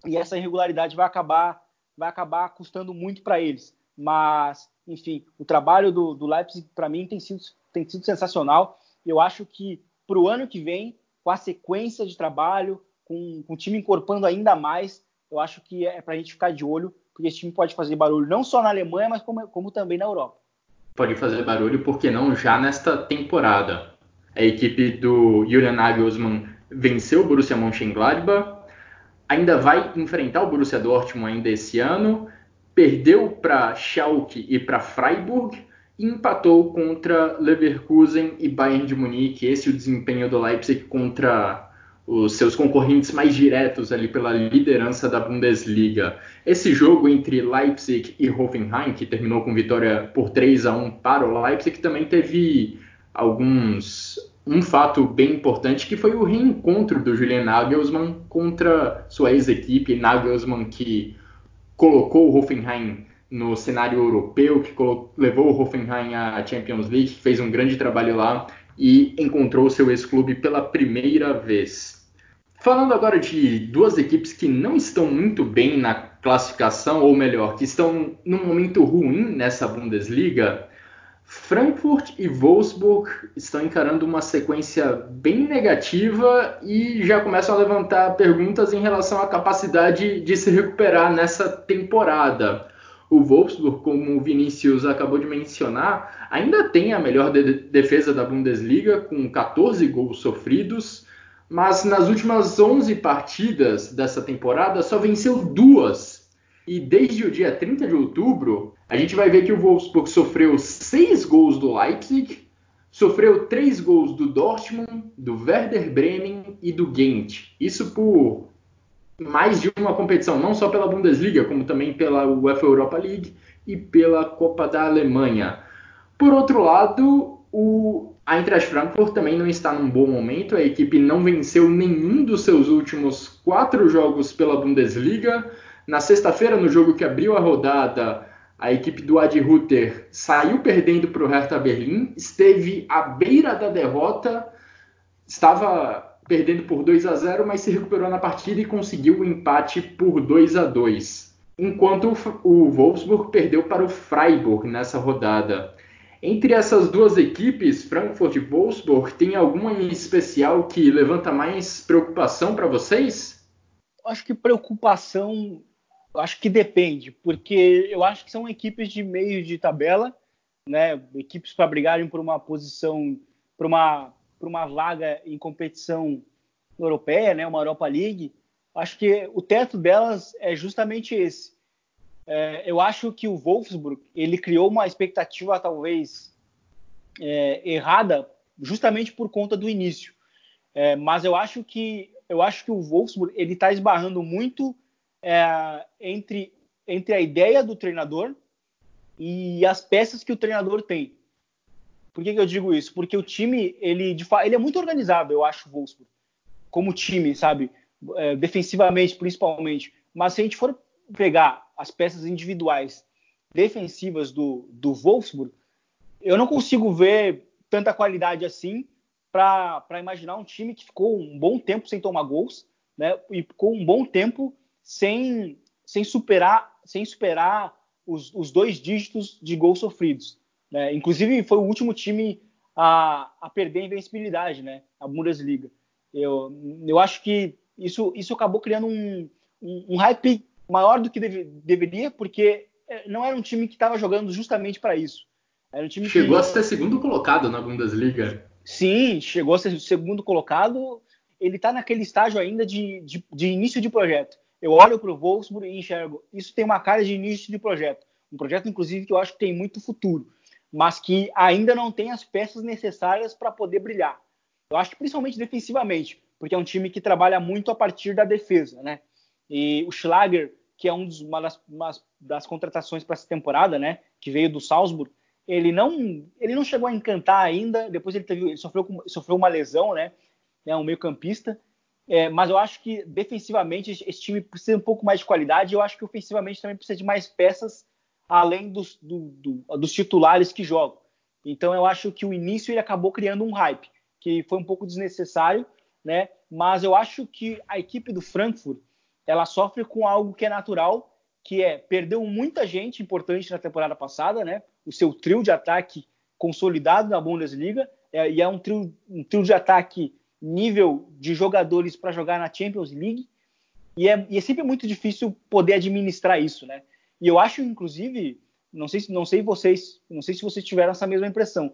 e essa irregularidade vai acabar, vai acabar custando muito para eles. Mas, enfim, o trabalho do, do Leipzig para mim tem sido, tem sido sensacional. Eu acho que para o ano que vem, com a sequência de trabalho, com, com o time incorporando ainda mais, eu acho que é para a gente ficar de olho, porque esse time pode fazer barulho não só na Alemanha, mas como, como também na Europa. Pode fazer barulho, porque não já nesta temporada. A equipe do Julian Nagelsmann venceu o Borussia Mönchengladbach, ainda vai enfrentar o Borussia Dortmund ainda esse ano, perdeu para Schalke e para Freiburg e empatou contra Leverkusen e Bayern de Munique. Esse é o desempenho do Leipzig contra os seus concorrentes mais diretos ali pela liderança da Bundesliga. Esse jogo entre Leipzig e Hoffenheim, que terminou com vitória por 3 a 1 para o Leipzig, também teve alguns um fato bem importante que foi o reencontro do Julian Nagelsmann contra sua ex-equipe, Nagelsmann que colocou o Hoffenheim no cenário europeu, que levou o Hoffenheim à Champions League, fez um grande trabalho lá e encontrou seu ex-clube pela primeira vez. Falando agora de duas equipes que não estão muito bem na classificação, ou melhor, que estão num momento ruim nessa Bundesliga, Frankfurt e Wolfsburg estão encarando uma sequência bem negativa e já começam a levantar perguntas em relação à capacidade de se recuperar nessa temporada. O Wolfsburg, como o Vinícius acabou de mencionar, ainda tem a melhor de defesa da Bundesliga, com 14 gols sofridos, mas nas últimas 11 partidas dessa temporada só venceu duas e desde o dia 30 de outubro, a gente vai ver que o Wolfsburg sofreu seis gols do Leipzig, sofreu três gols do Dortmund, do Werder Bremen e do Gent. Isso por mais de uma competição, não só pela Bundesliga, como também pela UEFA Europa League e pela Copa da Alemanha. Por outro lado, o Eintracht Frankfurt também não está num bom momento. A equipe não venceu nenhum dos seus últimos quatro jogos pela Bundesliga. Na sexta-feira, no jogo que abriu a rodada, a equipe do Adi Rutter saiu perdendo para o Hertha Berlim, esteve à beira da derrota, estava perdendo por 2 a 0, mas se recuperou na partida e conseguiu o um empate por 2 a 2. Enquanto o Wolfsburg perdeu para o Freiburg nessa rodada. Entre essas duas equipes, Frankfurt e Wolfsburg, tem alguma em especial que levanta mais preocupação para vocês? Acho que preocupação acho que depende, porque eu acho que são equipes de meio de tabela, né? Equipes para brigarem por uma posição, por uma, por uma vaga em competição europeia, né? Uma Europa League. Acho que o teto delas é justamente esse. É, eu acho que o Wolfsburg ele criou uma expectativa talvez é, errada, justamente por conta do início. É, mas eu acho que eu acho que o Wolfsburg ele está esbarrando muito é, entre, entre a ideia do treinador e as peças que o treinador tem. Por que, que eu digo isso? Porque o time, ele, de, ele é muito organizado, eu acho, o Wolfsburg. Como time, sabe? É, defensivamente, principalmente. Mas se a gente for pegar as peças individuais defensivas do, do Wolfsburg, eu não consigo ver tanta qualidade assim para imaginar um time que ficou um bom tempo sem tomar gols, né? E ficou um bom tempo sem, sem superar, sem superar os, os dois dígitos de gols sofridos. Né? Inclusive, foi o último time a, a perder a invencibilidade, né? a Bundesliga. Eu, eu acho que isso, isso acabou criando um, um, um hype maior do que deve, deveria, porque é, não era um time que estava jogando justamente para isso. Era um time chegou que... a ser segundo colocado na Bundesliga. Sim, chegou a ser segundo colocado. Ele está naquele estágio ainda de, de, de, início de projeto eu olho para o Wolfsburg e enxergo. Isso tem uma cara de início de projeto. Um projeto, inclusive, que eu acho que tem muito futuro, mas que ainda não tem as peças necessárias para poder brilhar. Eu acho que principalmente defensivamente, porque é um time que trabalha muito a partir da defesa, né? E o Schlager, que é um dos, uma, das, uma das contratações para essa temporada, né? Que veio do Salzburg, ele não, ele não chegou a encantar ainda. Depois ele, teve, ele sofreu, sofreu uma lesão, né? É um meio-campista É, mas eu acho que defensivamente esse time precisa um pouco mais de qualidade. Eu acho que ofensivamente também precisa de mais peças além dos, do, do, dos titulares que jogam. Então eu acho que o início ele acabou criando um hype que foi um pouco desnecessário, né? Mas eu acho que a equipe do Frankfurt ela sofre com algo que é natural, que é perdeu muita gente importante na temporada passada, né? O seu trio de ataque consolidado na Bundesliga é, e é um trio, um trio de ataque nível de jogadores para jogar na Champions League e é, e é, sempre muito difícil poder administrar isso, né? E eu acho, inclusive, não sei, não sei vocês, não sei se vocês tiveram essa mesma impressão,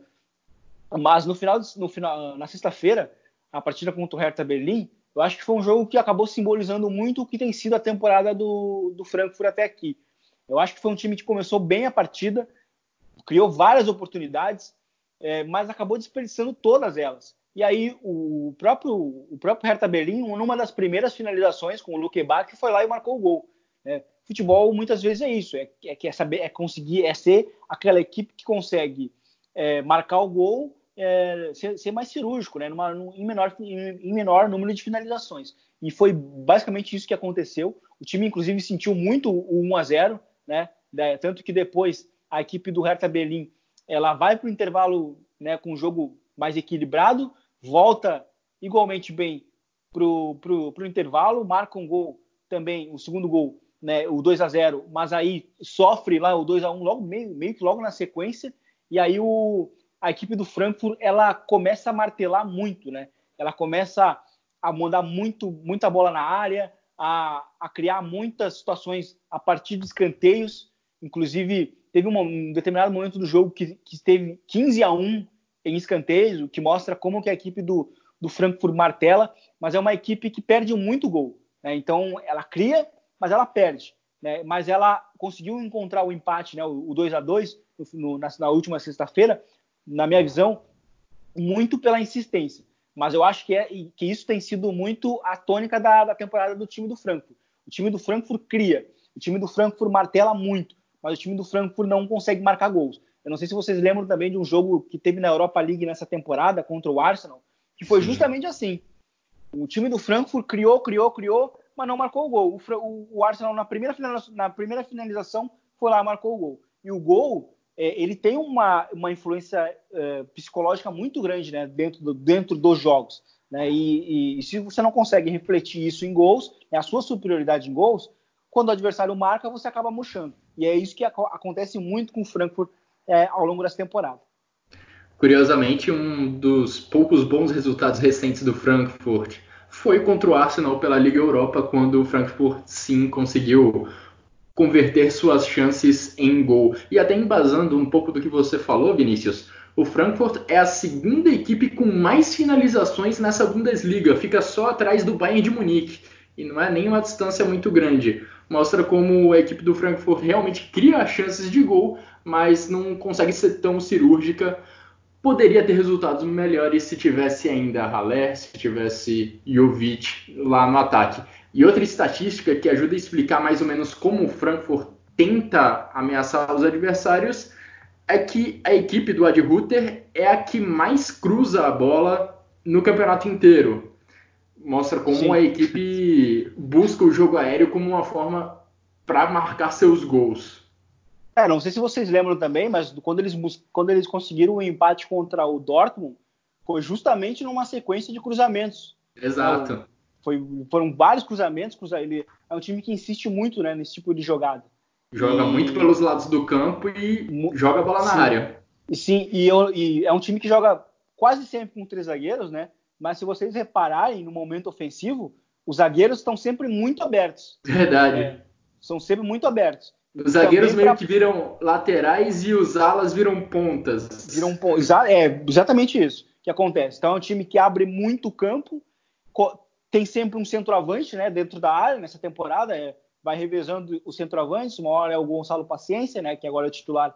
mas no final, no final na sexta-feira, a partida contra o Hertha Berlim, eu acho que foi um jogo que acabou simbolizando muito o que tem sido a temporada do, do Frankfurt até aqui. Eu acho que foi um time que começou bem a partida, criou várias oportunidades, é, mas acabou desperdiçando todas elas. E aí o próprio, o próprio Hertha Berlim, numa das primeiras finalizações com o Luke Bach, foi lá e marcou o gol. Né? Futebol muitas vezes é isso, é, é, é, saber, é conseguir, é ser aquela equipe que consegue é, marcar o gol, é, ser, ser, mais cirúrgico, né? Numa, em, menor, em, em, menor número de finalizações. E foi basicamente isso que aconteceu. O time, inclusive, sentiu muito o 1 a 0 né? Tanto que depois a equipe do Hertha Berlim ela vai para o intervalo né, com um jogo mais equilibrado, volta igualmente bem para o intervalo, marca um gol também, o segundo gol, né, o 2 a 0 mas aí sofre lá o 2 a 1 logo meio, meio que logo na sequência, e aí o, a equipe do Frankfurt ela começa a martelar muito, né? Ela começa a mandar muito, muita bola na área, a, a criar muitas situações a partir de escanteios, inclusive teve um, um determinado momento do jogo que, que teve 15 a 1 em escanteio, que mostra como que a equipe do, do Frankfurt martela, mas é uma equipe que perde muito gol. Né? Então, ela cria, mas ela perde. Né? Mas ela conseguiu encontrar o empate, né? o, o 2 a 2 no, na, na, última sexta-feira, na minha visão, muito pela insistência. Mas eu acho que, é, que isso tem sido muito a tônica da, da temporada do time do Frankfurt. O time do Frankfurt cria, o time do Frankfurt martela muito, mas o time do Frankfurt não consegue marcar gols. Eu não sei se vocês lembram também de um jogo que teve na Europa League nessa temporada contra o Arsenal, que foi justamente assim. O time do Frankfurt criou, criou, criou, mas não marcou o gol. O, o Arsenal, na primeira, na primeira finalização, foi lá e marcou o gol. E o gol, é, ele tem uma, uma influência é, psicológica muito grande né, dentro, do, dentro dos jogos. Né? E, e, e, se você não consegue refletir isso em gols, é a sua superioridade em gols, quando o adversário marca, você acaba murchando. E é isso que acontece muito com o Frankfurt é, ao longo dessa temporada. Curiosamente, um dos poucos bons resultados recentes do Frankfurt foi contra o Arsenal pela Liga Europa, quando o Frankfurt sim conseguiu converter suas chances em gol. E até embasando um pouco do que você falou, Vinícius, o Frankfurt é a segunda equipe com mais finalizações nessa Bundesliga, fica só atrás do Bayern de Munique. E não é nem uma distância muito grande. Mostra como a equipe do Frankfurt realmente cria chances de gol, mas não consegue ser tão cirúrgica. Poderia ter resultados melhores se tivesse ainda Haller, se tivesse Jovic lá no ataque. E outra estatística que ajuda a explicar mais ou menos como o Frankfurt tenta ameaçar os adversários é que a equipe do Ad Ruther é a que mais cruza a bola no campeonato inteiro. Mostra como Sim. a equipe busca o jogo aéreo como uma forma para marcar seus gols. É, não sei se vocês lembram também, mas quando eles, quando eles conseguiram o um empate contra o Dortmund, foi justamente numa sequência de cruzamentos. Exato. Então, foi, foram vários cruzamentos. Cruza, ele é um time que insiste muito né, nesse tipo de jogada. Joga e... muito pelos lados do campo e joga a bola na área. E, sim, e, eu, e, é um time que joga quase sempre com três zagueiros, né? Mas se vocês repararem no momento ofensivo, os zagueiros estão sempre muito abertos. Verdade. É, são sempre muito abertos. Os zagueiros meio pra... que viram laterais e os alas viram pontas. Viram pontas. É exatamente isso que acontece. Então é um time que abre muito campo, tem sempre um centroavante né, dentro da área nessa temporada, é, vai revezando os centroavantes. Uma hora é o Gonçalo Paciência, né, que agora é o titular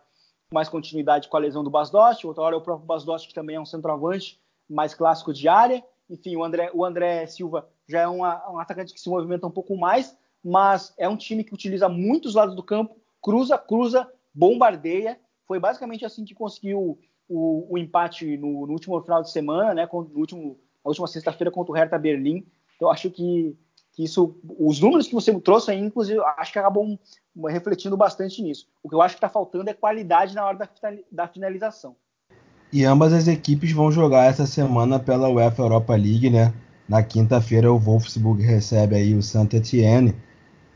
mais continuidade com a lesão do Basdotti, outra hora é o próprio Basdotti, que também é um centroavante mais clássico de área. Enfim, o André, o André Silva já é uma, um atacante que se movimenta um pouco mais, mas é um time que utiliza muitos lados do campo, cruza, cruza, bombardeia. Foi basicamente assim que conseguiu o, o empate no, no, último final de semana, né? No último, na última sexta-feira contra o Hertha Berlim. Então, acho que, que isso, os números que você trouxe aí, inclusive, acho que acabam refletindo bastante nisso. O que eu acho que está faltando é qualidade na hora da, da finalização. E ambas as equipes vão jogar essa semana pela UEFA Europa League, né? Na quinta-feira o Wolfsburg recebe aí o Saint Etienne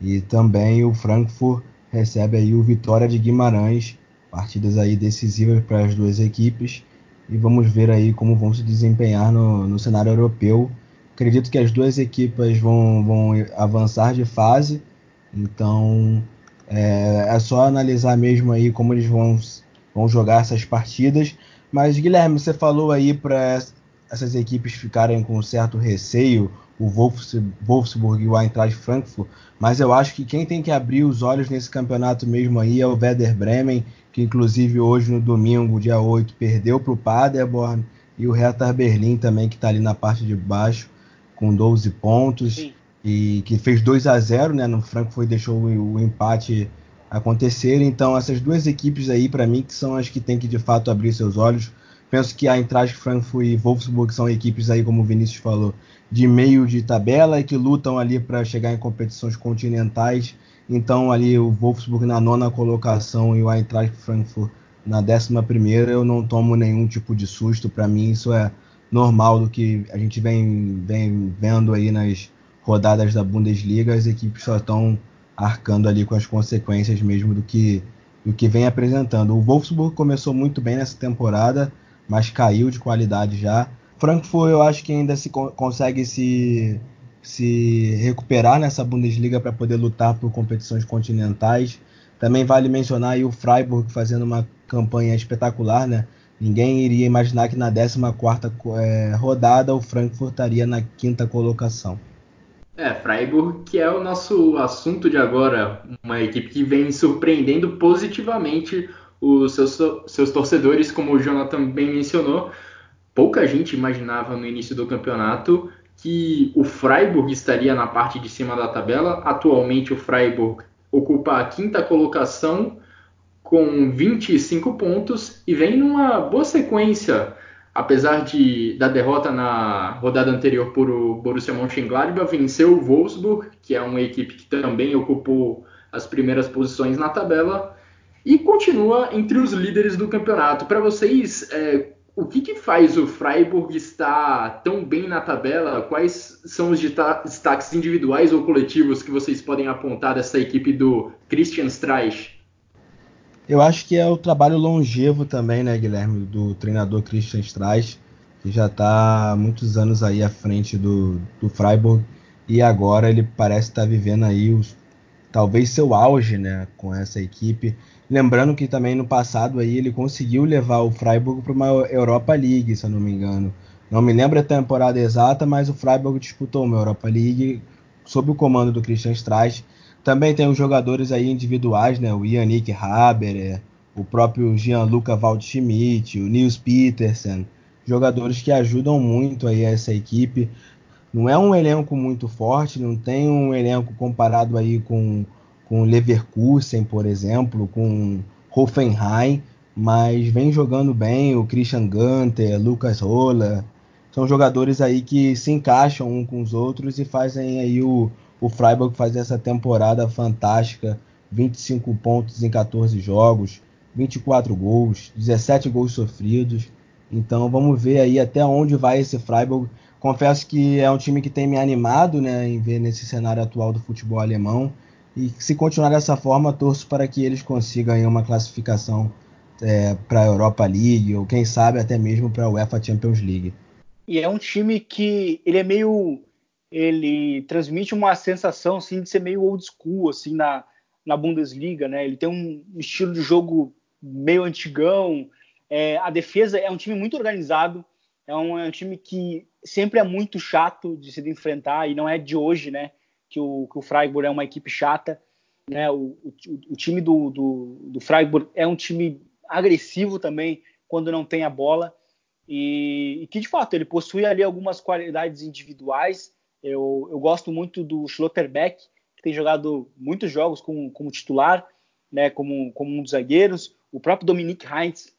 e também o Frankfurt recebe aí o Vitória de Guimarães. Partidas aí decisivas para as duas equipes e vamos ver aí como vão se desempenhar no, no cenário europeu. Acredito que as duas equipes vão, vão avançar de fase, então é, é só analisar mesmo aí como eles vão, vão jogar essas partidas mas, Guilherme, você falou aí para essas equipes ficarem com certo receio, o Wolfsburg e o Eintracht Frankfurt, mas eu acho que quem tem que abrir os olhos nesse campeonato mesmo aí é o Werder Bremen, que inclusive hoje no domingo, dia 8, perdeu para o Paderborn, e o Hertha Berlim também, que está ali na parte de baixo, com 12 pontos, Sim. e que fez 2 a 0 né, no Frankfurt deixou o empate acontecer. Então, essas duas equipes aí, para mim, que são as que têm que de fato abrir seus olhos. Penso que a Eintracht Frankfurt e Wolfsburg são equipes aí, como o Vinícius falou, de meio de tabela e que lutam ali para chegar em competições continentais. Então, ali o Wolfsburg na nona colocação e o Eintracht Frankfurt na décima primeira, eu não tomo nenhum tipo de susto. Para mim, isso é normal do que a gente vem, vem vendo aí nas rodadas da Bundesliga. As equipes só estão arcando ali com as consequências mesmo do que, do que vem apresentando. O Wolfsburg começou muito bem nessa temporada, mas caiu de qualidade já. Frankfurt eu acho que ainda se consegue se, se recuperar nessa Bundesliga para poder lutar por competições continentais. Também vale mencionar aí o Freiburg fazendo uma campanha espetacular, né? Ninguém iria imaginar que na 14 é, rodada o Frankfurt estaria na quinta colocação. É, Freiburg, que é o nosso assunto de agora, uma equipe que vem surpreendendo positivamente os seus, seus torcedores, como o Jonathan bem mencionou. Pouca gente imaginava no início do campeonato que o Freiburg estaria na parte de cima da tabela. Atualmente, o Freiburg ocupa a quinta colocação com 25 pontos e vem numa boa sequência apesar de, da derrota na rodada anterior por o Borussia Mönchengladbach, venceu o Wolfsburg, que é uma equipe que também ocupou as primeiras posições na tabela e continua entre os líderes do campeonato. Para vocês, é, o que, que, faz o Freiburg estar tão bem na tabela? Quais são os destaques individuais ou coletivos que vocês podem apontar dessa equipe do Christian Streich? Eu acho que é o trabalho longevo também, né, Guilherme, do treinador Christian Streich, que já está muitos anos aí à frente do, do Freiburg e agora ele parece estar tá vivendo aí os, talvez seu auge, né, com essa equipe. Lembrando que também no passado aí ele conseguiu levar o Freiburg para uma Europa League, se eu não me engano. Não me lembro a temporada exata, mas o Freiburg disputou uma Europa League sob o comando do Christian Streich também tem os jogadores aí individuais, né? O Yannick Haber, o próprio Gianluca Waldschmidt, o Nils Petersen, jogadores que ajudam muito aí essa equipe. Não é um elenco muito forte, não tem um elenco comparado aí com com Leverkusen, por exemplo, com Hoffenheim, mas vem jogando bem o Christian Gunter, Lucas Rola, são jogadores aí que se encaixam um com os outros e fazem aí o, o Freiburg fazer essa temporada fantástica, 25 pontos em 14 jogos, 24 gols, 17 gols sofridos. Então vamos ver aí até onde vai esse Freiburg. Confesso que é um time que tem me animado né, em ver nesse cenário atual do futebol alemão. E se continuar dessa forma, torço para que eles consigam uma classificação é, para a Europa League ou quem sabe até mesmo para a UEFA Champions League. E é um time que ele é meio ele transmite uma sensação assim de ser meio old school assim na, na Bundesliga, né? Ele tem um estilo de jogo meio antigão. É, a defesa é um time muito organizado. É um, é um, time que sempre é muito chato de se enfrentar e não é de hoje, né? Que o, que o Freiburg é uma equipe chata, né? O, o, o time do, do, do Freiburg é um time agressivo também quando não tem a bola e, e que de fato ele possui ali algumas qualidades individuais eu, eu gosto muito do Schlotterbeck, que tem jogado muitos jogos como, como titular, né, como, como um dos zagueiros. O próprio Dominique Heinz,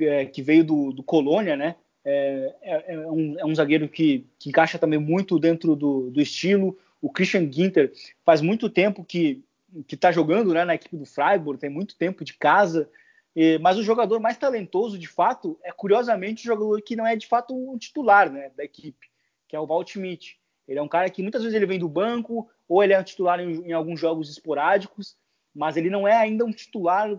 é, que veio do, do Colônia, né, é, é, é, um, é um, zagueiro que, que, encaixa também muito dentro do, do, estilo. O Christian Ginter faz muito tempo que está jogando né, na equipe do Freiburg, tem muito tempo de casa. E, mas o jogador mais talentoso, de fato, é curiosamente o jogador que não é de fato um titular né, da equipe, que é o Walt Schmidt. Ele é um cara que muitas vezes ele vem do banco, ou ele é um titular em, em alguns jogos esporádicos, mas ele não é ainda um titular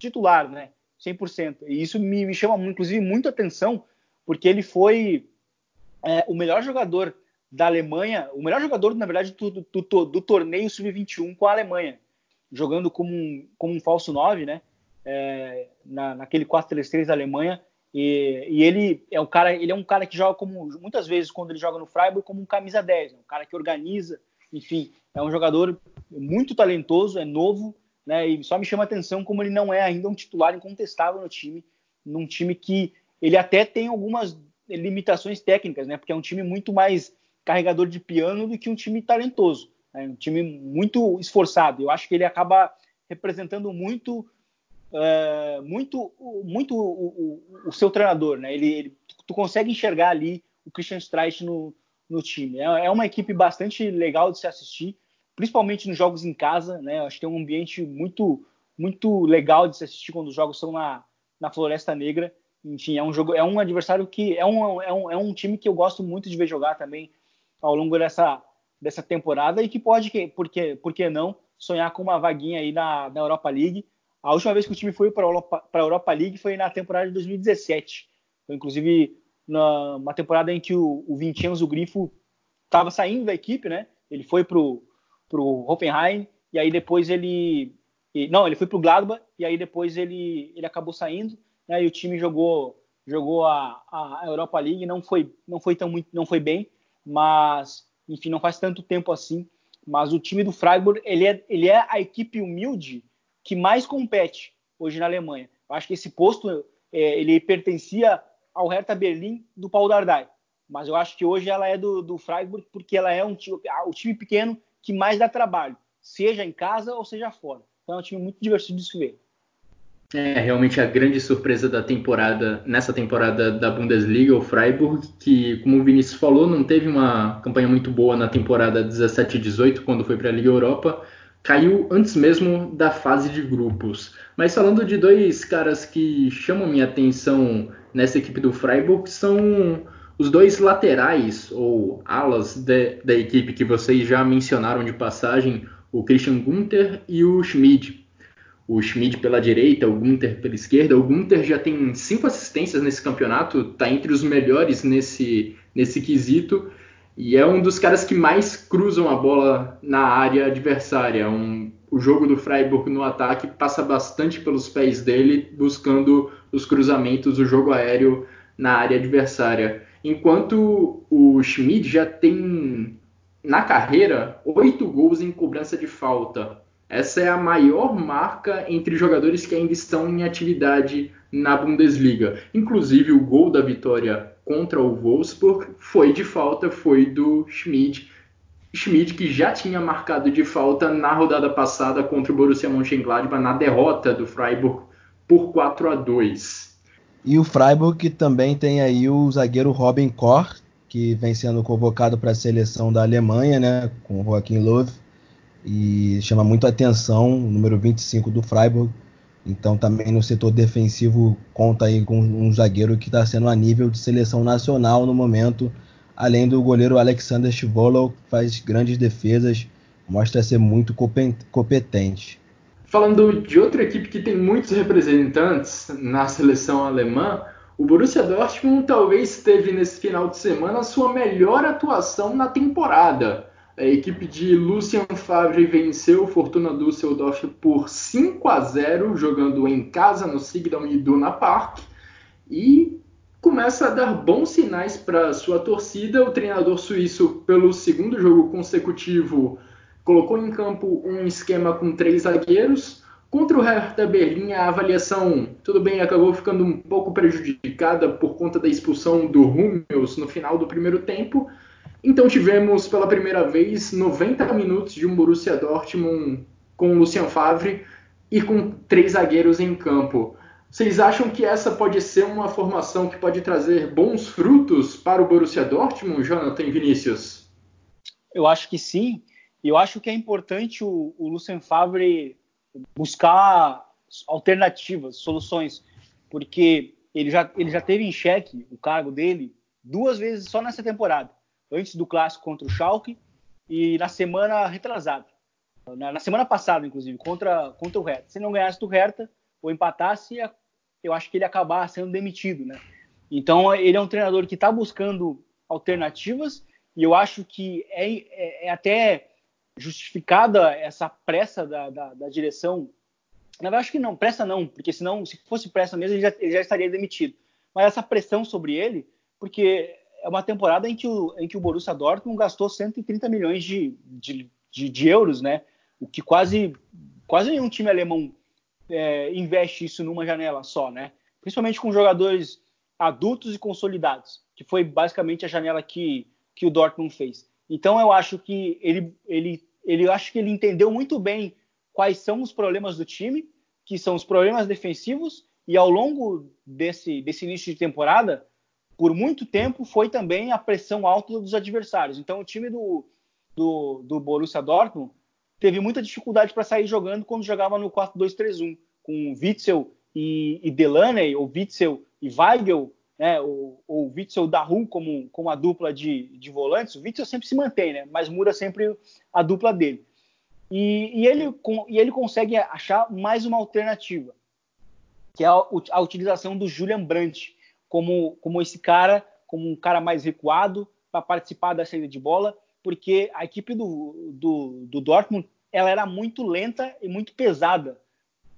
titular, né? 100%. E isso me, me chama, inclusive, muito atenção, porque ele foi é, o melhor jogador da Alemanha, o melhor jogador, na verdade, do, do, do, do torneio Sub-21 com a Alemanha, jogando como um, como um falso 9, né? É, na, naquele 4-3-3 da Alemanha. E, e, ele é um cara, ele é um cara que joga como muitas vezes quando ele joga no Freiburg como um camisa 10, né? um cara que organiza, enfim, é um jogador muito talentoso, é novo, né? E só me chama a atenção como ele não é ainda um titular incontestável no time, num time que ele até tem algumas limitações técnicas, né? Porque é um time muito mais carregador de piano do que um time talentoso, né? um time muito esforçado. Eu acho que ele acaba representando muito, uh, muito, muito o, o, o, seu treinador, né? Ele, ele, tu consegue enxergar ali o Christian Streich no, no time. É, é uma equipe bastante legal de se assistir principalmente nos jogos em casa, né? Acho que tem um ambiente muito muito legal de se assistir quando os jogos são na, na Floresta Negra. Enfim, é um jogo, é um adversário que é um, é um, é um time que eu gosto muito de ver jogar também ao longo dessa, dessa temporada e que pode, porque, por que não, sonhar com uma vaguinha aí na, na Europa League. A última vez que o time foi para a Europa League foi na temporada de 2017. Foi inclusive numa temporada em que o, o Vincenzo Grifo estava saindo da equipe, né? Ele foi para o Hoffenheim, e aí depois ele. Não, ele foi para o Gladbach, e aí depois ele, ele acabou saindo, né, e o time jogou jogou a, a Europa League, não foi, não foi tão muito, não foi bem, mas enfim, não faz tanto tempo assim. Mas o time do Freiburg, ele é, ele é a equipe humilde que mais compete hoje na Alemanha. Eu acho que esse posto é, ele pertencia ao Hertha Berlim do Paul Dardai, mas eu acho que hoje ela é do, do Freiburg porque ela é um o time pequeno que mais dá trabalho, seja em casa ou seja fora. Então é um time muito divertido de se ver. É realmente a grande surpresa da temporada, nessa temporada da Bundesliga, o Freiburg, que, como o Vinícius falou, não teve uma campanha muito boa na temporada 17 e 18, quando foi para a Liga Europa, caiu antes mesmo da fase de grupos. Mas falando de dois caras que chamam minha atenção nessa equipe do Freiburg, são os dois laterais ou alas de, da equipe que vocês já mencionaram de passagem, o Christian Gunther e o Schmid. O Schmid pela direita, o Gunther pela esquerda. O Gunther já tem cinco assistências nesse campeonato, está entre os melhores nesse, nesse quesito e é um dos caras que mais cruzam a bola na área adversária. Um, o jogo do Freiburg no ataque passa bastante pelos pés dele, buscando os cruzamentos, o jogo aéreo na área adversária enquanto o Schmid já tem na carreira oito gols em cobrança de falta. Essa é a maior marca entre jogadores que ainda estão em atividade na Bundesliga. Inclusive o gol da vitória contra o Wolfsburg foi de falta, foi do Schmid. Schmid que já tinha marcado de falta na rodada passada contra o Borussia Mönchengladbach na derrota do Freiburg por 4 a 2. E o Freiburg também tem aí o zagueiro Robin Koch, que vem sendo convocado para a seleção da Alemanha, né, com o Joachim Löw, e chama muito atenção, o número 25 do Freiburg. Então também no setor defensivo conta aí com um zagueiro que está sendo a nível de seleção nacional no momento, além do goleiro Alexander Schwolow, que faz grandes defesas, mostra ser muito competente. Falando de outra equipe que tem muitos representantes na seleção alemã, o Borussia Dortmund talvez teve nesse final de semana a sua melhor atuação na temporada. A equipe de Lucien Favre venceu o Fortuna Düsseldorf por 5 a 0, jogando em casa no Signal Iduna Park, e começa a dar bons sinais para sua torcida. O treinador suíço, pelo segundo jogo consecutivo, colocou em campo um esquema com três zagueiros. Contra o Hertha Berlim, a avaliação, tudo bem, acabou ficando um pouco prejudicada por conta da expulsão do Hummels no final do primeiro tempo. Então tivemos pela primeira vez 90 minutos de um Borussia Dortmund com Lucien Favre e com três zagueiros em campo. Vocês acham que essa pode ser uma formação que pode trazer bons frutos para o Borussia Dortmund, Jonathan Vinícius? Eu acho que sim. Eu acho que é importante o, o Lucien Favre buscar alternativas, soluções, porque ele já, ele já teve em xeque o cargo dele duas vezes só nessa temporada. Antes do clássico contra o Schalke e na semana retrasada. Na, na semana passada, inclusive, contra, contra o Hertha. Se não ganhasse do Hertha ou empatasse, eu acho que ele ia acabar sendo demitido, né? Então, ele é um treinador que está buscando alternativas e eu acho que é, é, é até justificada essa pressa da, da, da, direção. Na verdade, acho que não, pressa não, porque senão, se fosse pressa mesmo, ele já, ele já estaria demitido. Mas essa pressão sobre ele, porque é uma temporada em que o, em que o Borussia Dortmund gastou 130 milhões de, de, de, de euros, né? O que quase, quase nenhum time alemão é, investe isso numa janela só, né? Principalmente com jogadores adultos e consolidados, que foi basicamente a janela que, que o Dortmund fez. Então eu acho que ele, ele, ele acho que ele entendeu muito bem quais são os problemas do time, que são os problemas defensivos, e ao longo desse, desse início de temporada, por muito tempo, foi também a pressão alta dos adversários. Então o time do, do, do Borussia Dortmund teve muita dificuldade para sair jogando quando jogava no 4-2-3-1, com Witzel e, e Delaney, ou Witzel e Weigel, né, o, o Witzel da Daru como, como a dupla de, de volantes, o Witzel sempre se mantém, né, mas muda sempre a dupla dele. E, e, ele, e ele consegue achar mais uma alternativa, que é a, a utilização do Julian Brandt como, como esse cara, como um cara mais recuado para participar da saída de bola, porque a equipe do, do, do Dortmund ela era muito lenta e muito pesada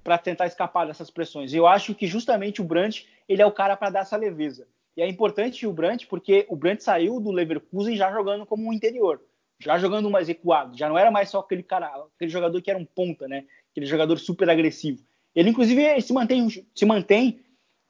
para tentar escapar dessas pressões. Eu acho que justamente o Brandt ele é o cara para dar essa leveza. E é importante o Brandt porque o Brandt saiu do Leverkusen já jogando como um interior, já jogando mais recuado, já não era mais só aquele cara, aquele jogador que era um ponta, né? Aquele jogador super agressivo. Ele inclusive se mantém, se mantém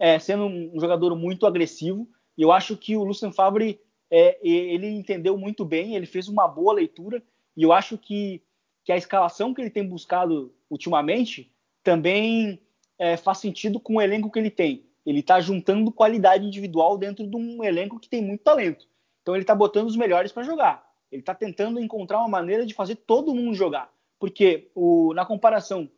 é, sendo um jogador muito agressivo. E eu acho que o Lucien Favre é, ele entendeu muito bem, ele fez uma boa leitura. E eu acho que, que a escalação que ele tem buscado ultimamente também é, faz sentido com o elenco que ele tem. Ele está juntando qualidade individual dentro de um elenco que tem muito talento. Então ele está botando os melhores para jogar. Ele está tentando encontrar uma maneira de fazer todo mundo jogar. Porque o, na comparação,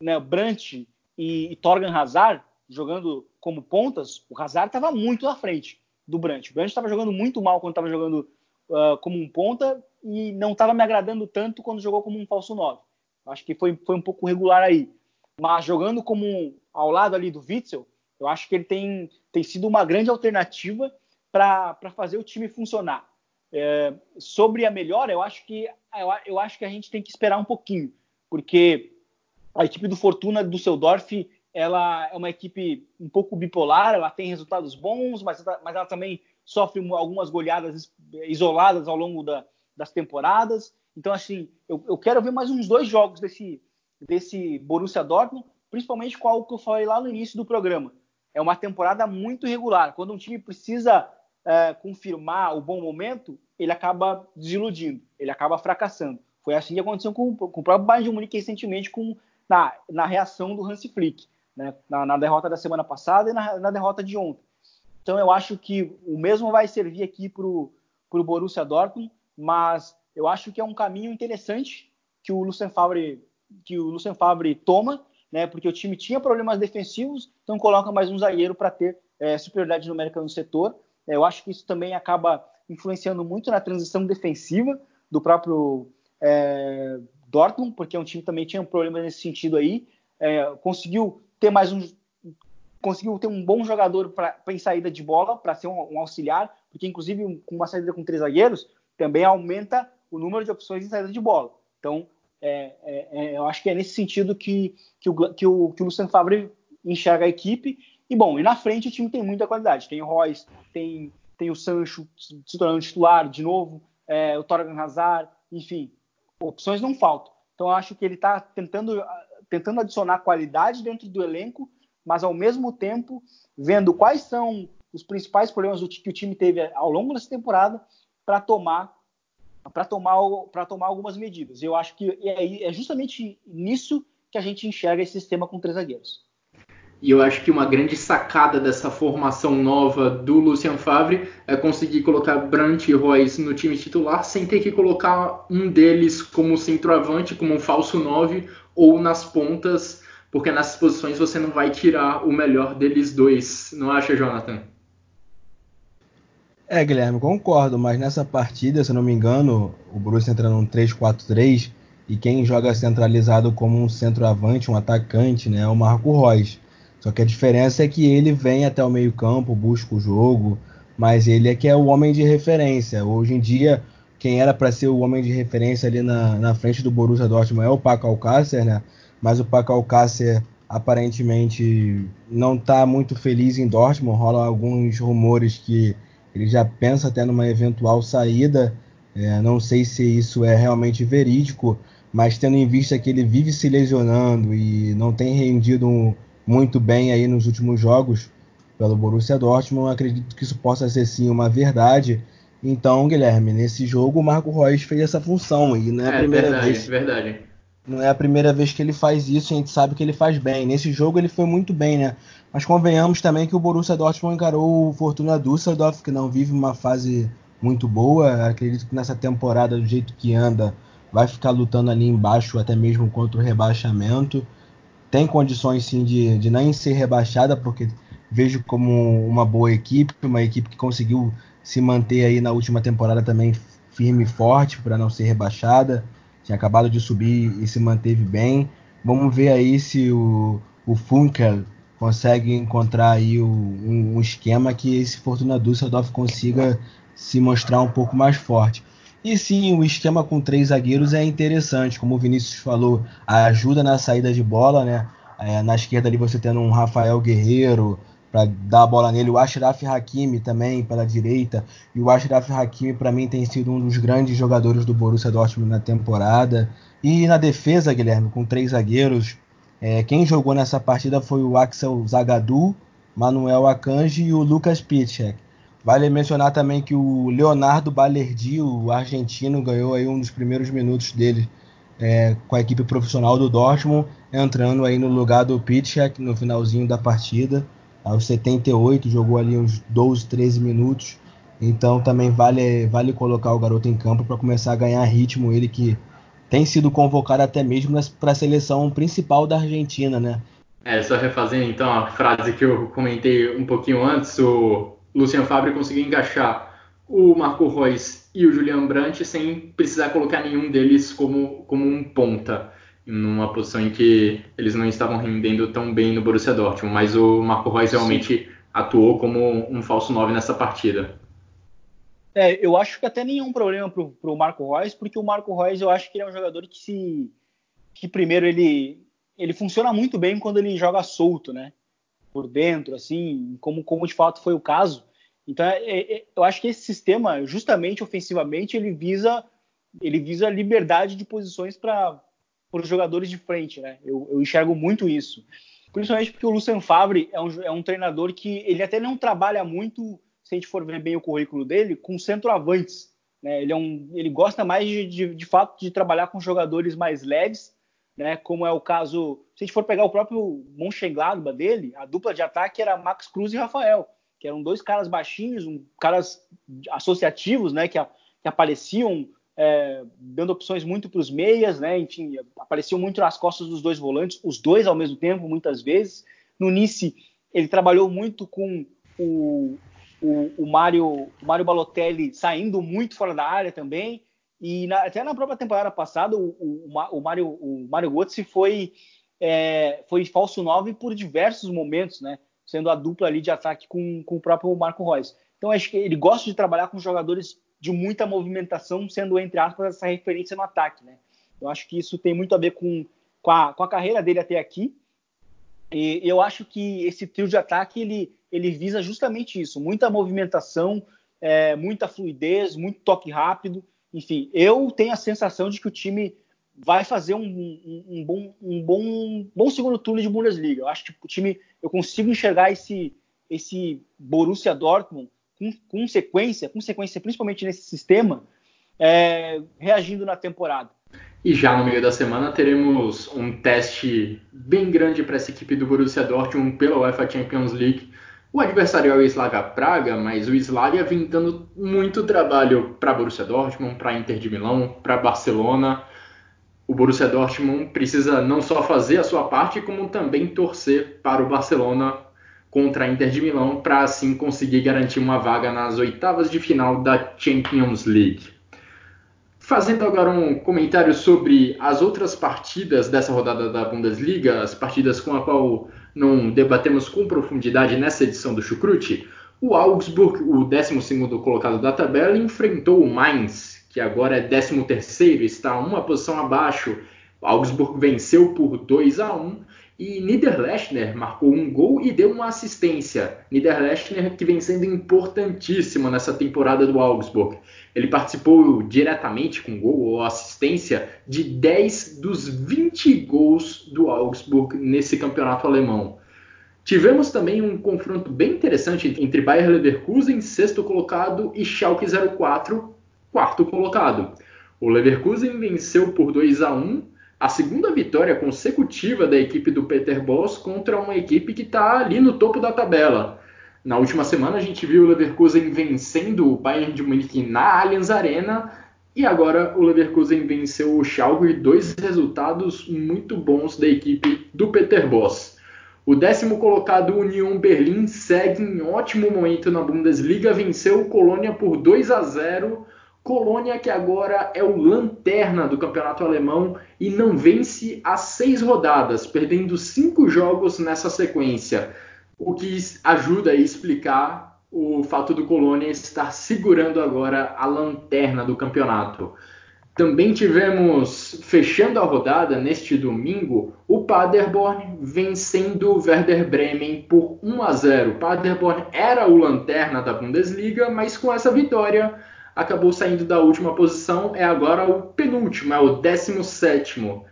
né, Brandt e, e Torgan Hazard jogando como pontas, o Hazard estava muito à frente do Brandt. O Brandt estava jogando muito mal quando estava jogando uh, como um ponta e não estava me agradando tanto quando jogou como um falso 9. Acho que foi, foi um pouco regular aí. Mas jogando como um, ao lado ali do Witzel, eu acho que ele tem, tem sido uma grande alternativa para fazer o time funcionar. É, sobre a melhora, eu acho que eu, eu, acho que a gente tem que esperar um pouquinho, porque a equipe do Fortuna do Seudorf ela é uma equipe um pouco bipolar, ela tem resultados bons, mas, mas ela também sofre algumas goleadas isoladas ao longo da, das temporadas. Então, assim, eu, eu, quero ver mais uns dois jogos desse, desse Borussia Dortmund, principalmente com algo que eu falei lá no início do programa. É uma temporada muito irregular. Quando um time precisa é, confirmar o bom momento, ele acaba desiludindo, ele acaba fracassando. Foi assim que aconteceu com, com o próprio Bayern de Munique recentemente com, na, na reação do Hansi Flick, né? na, na, derrota da semana passada e na, na, derrota de ontem. Então eu acho que o mesmo vai servir aqui para o Borussia Dortmund, mas eu acho que é um caminho interessante que o Lucien Favre que o Lucien Favre toma, né? Porque o time tinha problemas defensivos, então coloca mais um zagueiro para ter é, superioridade numérica no setor. É, eu acho que isso também acaba influenciando muito na transição defensiva do próprio é, Dortmund, porque é um time que também tinha problemas nesse sentido aí. É, conseguiu ter mais um conseguiu ter um bom jogador para em saída de bola, para ser um, um, auxiliar, porque inclusive com uma saída com três zagueiros também aumenta o número de opções de saída de bola. Então, é, é, é, eu acho que é nesse sentido que, que, o, que, o, que o Luciano Favre enxerga a equipe. E bom, e na frente o time tem muita qualidade. Tem o Royce, tem, tem o Sancho se tornando titular de novo, é, o Torgan Hazard, enfim, opções não faltam. Então acho que ele está tentando, tentando adicionar qualidade dentro do elenco, mas ao mesmo tempo vendo quais são os principais problemas que o time teve ao longo dessa temporada para tomar para tomar, para tomar algumas medidas. Eu acho que é, é justamente nisso que a gente enxerga esse sistema com três zagueiros. E eu acho que uma grande sacada dessa formação nova do Lucien Favre é conseguir colocar Brandt e Royce no time titular sem ter que colocar um deles como centroavante, como um falso 9 ou nas pontas, porque nessas posições você não vai tirar o melhor deles dois. Não acha, Jonathan? É, Guilherme, concordo, mas nessa partida, se não me engano, o Borussia entra num 3-4-3 e quem joga centralizado como um centroavante, um atacante, né, é o Marco Reus. Só que a diferença é que ele vem até o meio-campo, busca o jogo, mas ele é que é o homem de referência. Hoje em dia, quem era para ser o homem de referência ali na, na frente do Borussia Dortmund é o Paco Alcácer, né? Mas o Paco Alcácer aparentemente não está muito feliz em Dortmund. Rola alguns rumores que ele já pensa até numa eventual saída. É, não sei se isso é realmente verídico, mas tendo em vista que ele vive se lesionando e não tem rendido um, muito bem aí nos últimos jogos pelo Borussia Dortmund. Acredito que isso possa ser sim uma verdade. Então, Guilherme, nesse jogo o Marco Reus fez essa função e não é a é, primeira verdade, vez. Verdade. Não é a primeira vez que ele faz isso, a gente sabe que ele faz bem. Nesse jogo ele foi muito bem, né? Mas convenhamos também que o Borussia Dortmund encarou o Fortuna Düsseldorf, que não vive uma fase muito boa. Acredito que nessa temporada, do jeito que anda, vai ficar lutando ali embaixo, até mesmo contra o rebaixamento tem condições sim de, de nem ser rebaixada, porque vejo como uma boa equipe, uma equipe que conseguiu se manter aí na última temporada também firme e forte para não ser rebaixada. Tinha acabado de subir e se manteve bem. Vamos ver aí se o, o Funkel consegue encontrar aí o, um, um, esquema que esse Fortuna Düsseldorf consiga se mostrar um pouco mais forte. E sim, o esquema com três zagueiros é interessante, como o Vinícius falou, ajuda na saída de bola, né? É, na esquerda ali você tendo um Rafael Guerreiro para dar a bola nele, o Ashraf Hakimi também pela direita, e o Ashraf Hakimi para mim tem sido um dos grandes jogadores do Borussia Dortmund na temporada. E na defesa, Guilherme, com três zagueiros, é, quem jogou nessa partida foi o Axel Zagadou, Manuel Akanji e o Lucas Piszczek. Vale mencionar também que o Leonardo Balerdi, o argentino, ganhou aí um dos primeiros minutos dele é, com a equipe profissional do Dortmund, entrando aí no lugar do Pitchak no finalzinho da partida, aos 78, jogou ali uns 12, 13 minutos. Então também vale, vale colocar o garoto em campo para começar a ganhar ritmo, ele que tem sido convocado até mesmo para a seleção principal da Argentina, né? É, só refazendo então a frase que eu comentei um pouquinho antes, o Lucian Fabre conseguiu encaixar o Marco Reus e o Julian Brandt sem precisar colocar nenhum deles como, como um ponta, numa posição em que eles não estavam rendendo tão bem no Borussia Dortmund, mas o Marco Reus realmente atuou como um falso 9 nessa partida. É, eu acho que até nenhum problema para o Marco Reus, porque o Marco Reus eu acho que ele é um jogador que se que primeiro ele ele funciona muito bem quando ele joga solto, né? Por dentro, assim, como, como de fato foi o caso. Então, é, é, eu acho que esse sistema, justamente ofensivamente, ele visa ele visa liberdade de posições para os jogadores de frente, né? Eu, eu, enxergo muito isso. Principalmente porque o Lucien Favre é um, é um treinador que ele até não trabalha muito, se a gente for ver bem o currículo dele, com centroavantes. Né? Ele, é um, ele gosta mais de, de, de fato de trabalhar com jogadores mais leves né? Como é o caso, se a gente for pegar o próprio Mönchengladbach dele, a dupla de ataque era Max Cruz e Rafael, que eram dois caras baixinhos, um, caras associativos, né? Que, a, que apareciam é, dando opções muito para os meias, né? Enfim, apareciam muito nas costas dos dois volantes, os dois ao mesmo tempo, muitas vezes. No Nice, ele trabalhou muito com o, o, o Mário Balotelli saindo muito fora da área também. E na, até na própria temporada passada, o, o, o Mário, o Götze foi, é, foi falso 9 por diversos momentos, né? Sendo a dupla ali de ataque com, com o próprio Marco Reus. Então, acho que ele gosta de trabalhar com jogadores de muita movimentação, sendo, entre aspas, essa referência no ataque, né? Eu acho que isso tem muito a ver com, com, a, com a carreira dele até aqui. E eu acho que esse trio de ataque, ele, ele visa justamente isso. Muita movimentação, é, muita fluidez, muito toque rápido enfim, eu tenho a sensação de que o time vai fazer um, um, um, bom, um bom, bom segundo turno de Bundesliga. Eu acho que o time, eu consigo enxergar esse, esse Borussia Dortmund com, com sequência, com sequência principalmente nesse sistema, é, reagindo na temporada. E já no meio da semana teremos um teste bem grande para essa equipe do Borussia Dortmund pela UEFA Champions League. O adversário é o Slavia Praga, mas o Slavia vem dando muito trabalho para Borussia Dortmund, para Inter de Milão, para Barcelona. O Borussia Dortmund precisa não só fazer a sua parte, como também torcer para o Barcelona contra a Inter de Milão para assim conseguir garantir uma vaga nas oitavas de final da Champions League. Fazendo agora um comentário sobre as outras partidas dessa rodada da Bundesliga, as partidas com a qual não debatemos com profundidade nessa edição do Chucrute, o Augsburg, o 12 colocado da tabela, enfrentou o Mainz, que agora é 13º, está uma posição abaixo. O Augsburg venceu por 2 a 1 e Niederlechner marcou um gol e deu uma assistência. Niederlechner que vem sendo importantíssimo nessa temporada do Augsburg. Ele participou diretamente com gol ou assistência de 10 dos 20 gols do Augsburg nesse campeonato alemão. Tivemos também um confronto bem interessante entre Bayer Leverkusen, sexto colocado, e Schalke 04, quarto colocado. O Leverkusen venceu por 2 a 1 a segunda vitória consecutiva da equipe do Peter Boss contra uma equipe que está ali no topo da tabela. Na última semana a gente viu o Leverkusen vencendo o Bayern de Munique na Allianz Arena e agora o Leverkusen venceu o Schalke, dois resultados muito bons da equipe do Peter Boss. O décimo colocado Union Berlim segue em ótimo momento na Bundesliga, venceu o Colônia por 2 a 0 Colônia, que agora é o lanterna do campeonato alemão e não vence há seis rodadas, perdendo cinco jogos nessa sequência, o que ajuda a explicar o fato do Colônia estar segurando agora a lanterna do campeonato. Também tivemos, fechando a rodada neste domingo, o Paderborn vencendo o Werder Bremen por 1 a 0. O Paderborn era o lanterna da Bundesliga, mas com essa vitória acabou saindo da última posição, é agora o penúltimo, é o 17.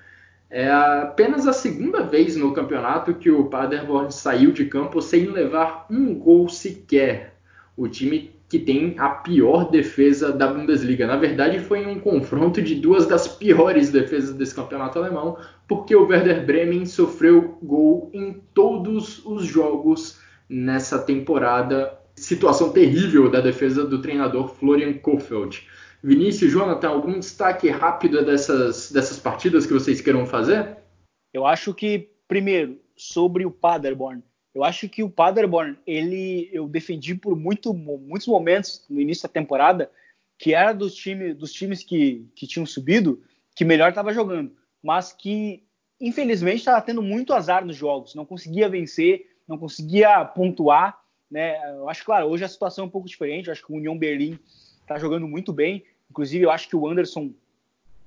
É apenas a segunda vez no campeonato que o Paderborn saiu de campo sem levar um gol sequer. O time que tem a pior defesa da Bundesliga. Na verdade, foi um confronto de duas das piores defesas desse campeonato alemão, porque o Werder Bremen sofreu gol em todos os jogos nessa temporada situação terrível da defesa do treinador Florian Kohfeldt. Vinícius, Jonathan, algum destaque rápido dessas, dessas partidas que vocês queiram fazer? Eu acho que, primeiro, sobre o Paderborn. Eu acho que o Paderborn, ele, eu defendi por muito, muitos momentos no início da temporada que era dos, time, dos times que, que tinham subido que melhor estava jogando, mas que infelizmente estava tendo muito azar nos jogos, não conseguia vencer, não conseguia pontuar né? Eu acho, claro, hoje a situação é um pouco diferente. Eu acho que o União Berlim está jogando muito bem. Inclusive, eu acho que o Anderson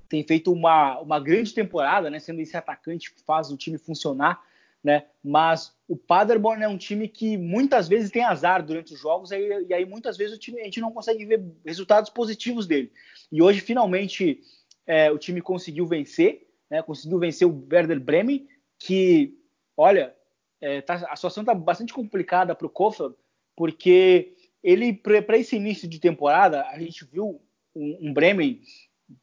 tem feito uma, uma grande temporada, né? Sendo esse atacante que faz o time funcionar, né? Mas o Paderborn é um time que muitas vezes tem azar durante os jogos e, e aí muitas vezes o time, a gente não consegue ver resultados positivos dele. E hoje, finalmente, é, o time conseguiu vencer, né? Conseguiu vencer o Werder Bremen, que, olha, é, tá, a situação está bastante complicada para o Kofeld, porque ele, para esse início de temporada, a gente viu um, um Bremen,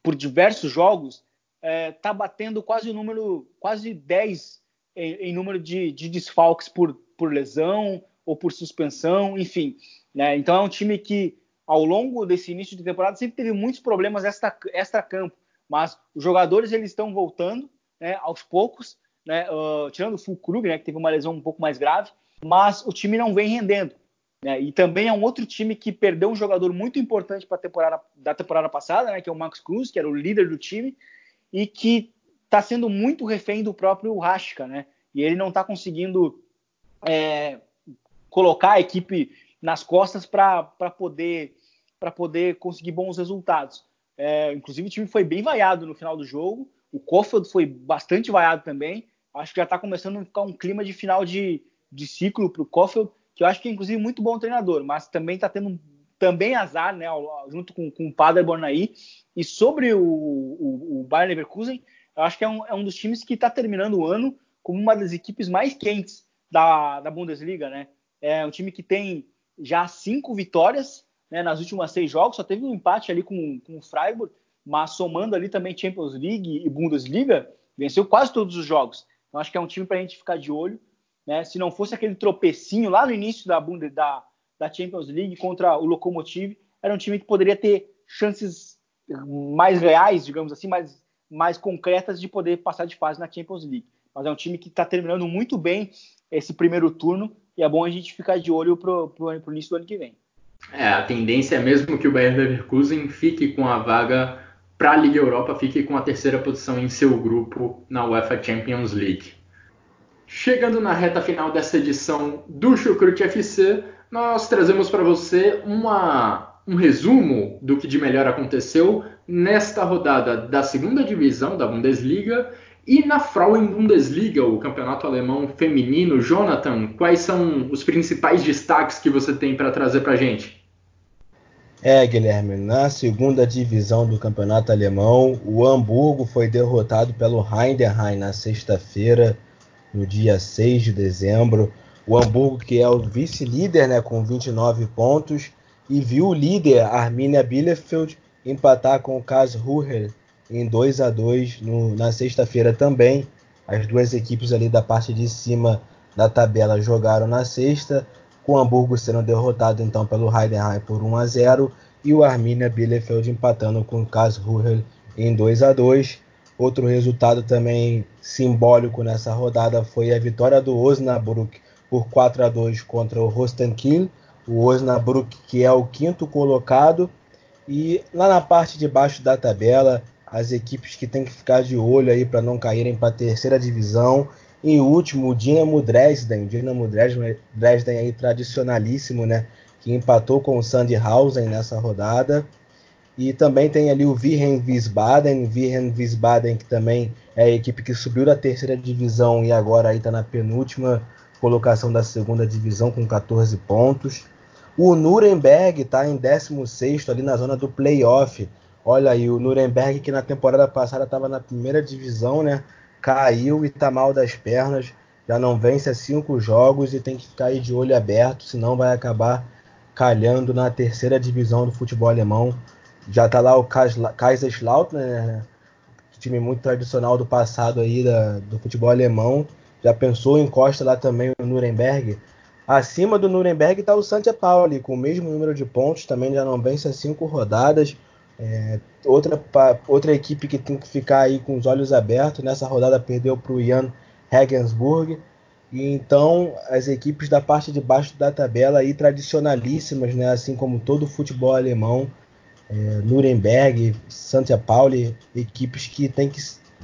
por diversos jogos, é, tá batendo quase o número, quase 10 em, em número de, de, desfalques por, por lesão ou por suspensão, enfim. Né? Então é um time que, ao longo desse início de temporada, sempre teve muitos problemas extra-campo, mas os jogadores eles estão voltando né, aos poucos, né, uh, tirando o Fulkrug, né, que teve uma lesão um pouco mais grave, mas o time não vem rendendo. Né, e também é um outro time que perdeu um jogador muito importante para temporada da temporada passada, né, que é o Max Cruz, que era o líder do time, e que está sendo muito refém do próprio Rasca, né? E ele não está conseguindo é, colocar a equipe nas costas para poder para poder conseguir bons resultados. É, inclusive o time foi bem vaiado no final do jogo. O Kofeld foi bastante vaiado também acho que já está começando a ficar um clima de final de, de ciclo para o Kofeld, que eu acho que é inclusive muito bom treinador, mas também está tendo também azar, né, junto com, com o Paderborn aí. E sobre o, o, o Bayern Leverkusen, eu acho que é um, é um dos times que está terminando o ano como uma das equipes mais quentes da, da Bundesliga, né? É um time que tem já cinco vitórias né, nas últimas seis jogos, só teve um empate ali com, com o Freiburg, mas somando ali também Champions League e Bundesliga, venceu quase todos os jogos. Então acho que é um time para a gente ficar de olho. Né? Se não fosse aquele tropecinho lá no início da, da, da Champions League contra o Lokomotiv, era um time que poderia ter chances mais reais, digamos assim, mais, mais concretas de poder passar de fase na Champions League. Mas é um time que está terminando muito bem esse primeiro turno e é bom a gente ficar de olho para o início do ano que vem. É, a tendência é mesmo que o Bayern Leverkusen fique com a vaga para a Liga Europa, fique com a terceira posição em seu grupo na UEFA Champions League. Chegando na reta final dessa edição do Chucrute FC, nós trazemos para você uma, um resumo do que de melhor aconteceu nesta rodada da segunda divisão da Bundesliga e na Frauen Bundesliga, o campeonato alemão feminino. Jonathan, quais são os principais destaques que você tem para trazer para a gente? É, Guilherme, na segunda divisão do campeonato alemão, o Hamburgo foi derrotado pelo Heidenheim na sexta-feira, no dia 6 de dezembro. O Hamburgo, que é o vice-líder né, com 29 pontos, e viu o líder Arminia Bielefeld empatar com o Karlsruhe em 2 a 2 no, na sexta-feira também. As duas equipes ali da parte de cima da tabela jogaram na sexta, com o Hamburgo sendo derrotado então pelo Heidenheim por 1 a 0 e o Arminia Bielefeld empatando com o Karlsruhe em 2 a 2. Outro resultado também simbólico nessa rodada foi a vitória do Osnabrück por 4 a 2 contra o Rostenkiel. O Osnabrück que é o quinto colocado e lá na parte de baixo da tabela as equipes que tem que ficar de olho aí para não caírem para a terceira divisão. Em último, o Dinamo Dresden, o Dinamo Dresden, Dresden aí tradicionalíssimo, né, que empatou com o Sandhausen nessa rodada. E também tem ali o Virren Wiesbaden, Virren Wiesbaden que também é a equipe que subiu da terceira divisão e agora aí está na penúltima colocação da segunda divisão com 14 pontos. O Nuremberg está em 16 ali na zona do playoff Olha aí, o Nuremberg, que na temporada passada estava na primeira divisão, né? Caiu e tá mal das pernas. Já não vence a cinco jogos e tem que ficar aí de olho aberto, senão vai acabar calhando na terceira divisão do futebol alemão. Já tá lá o Kaiserslautern, né? time muito tradicional do passado aí da, do futebol alemão. Já pensou em Costa lá também o Nuremberg? Acima do Nuremberg está o Santa Pauli, com o mesmo número de pontos, também já não vence a cinco rodadas. É, outra, outra equipe que tem que ficar aí com os olhos abertos. Nessa rodada perdeu para o Jan Regensburg. E então as equipes da parte de baixo da tabela aí tradicionalíssimas, né, assim como todo o futebol alemão, é, Nuremberg, Santa Pauli, equipes que tem que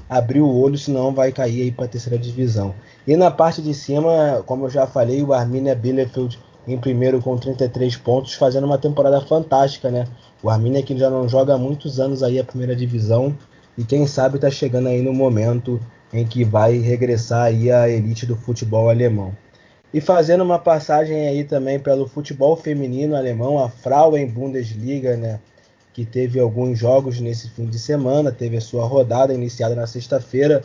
abrir o olho, senão vai cair aí para a terceira divisão. E na parte de cima, como eu já falei, o Arminia Bielefeld em primeiro com 33 pontos, fazendo uma temporada fantástica, né? O Arminia que já não joga há muitos anos aí a primeira divisão e quem sabe está chegando aí no momento em que vai regressar aí a elite do futebol alemão. E fazendo uma passagem aí também pelo futebol feminino alemão, a Frauen Bundesliga, né, que teve alguns jogos nesse fim de semana, teve a sua rodada iniciada na sexta-feira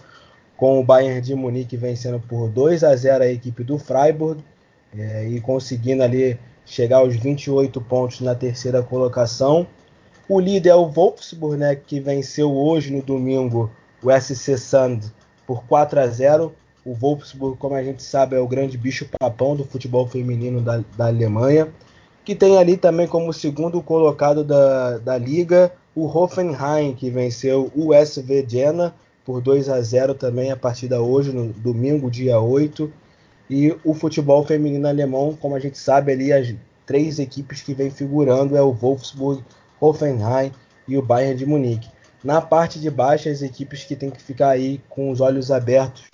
com o Bayern de Munique vencendo por 2 a 0 a equipe do Freiburg é, e conseguindo ali chegar aos 28 pontos na terceira colocação. O líder é o Wolfsburg, né, que venceu hoje no domingo o SC Sand por 4 a 0. O Wolfsburg, como a gente sabe, é o grande bicho papão do futebol feminino da, da Alemanha. Que tem ali também como segundo colocado da, da liga o Hoffenheim, que venceu o SV Jena por 2 a 0 também a partida hoje, no domingo, dia 8. E o futebol feminino alemão, como a gente sabe ali, as três equipes que vem figurando é o Wolfsburg, Hoffenheim e o Bayern de Munique. Na parte de baixo, as equipes que tem que ficar aí com os olhos abertos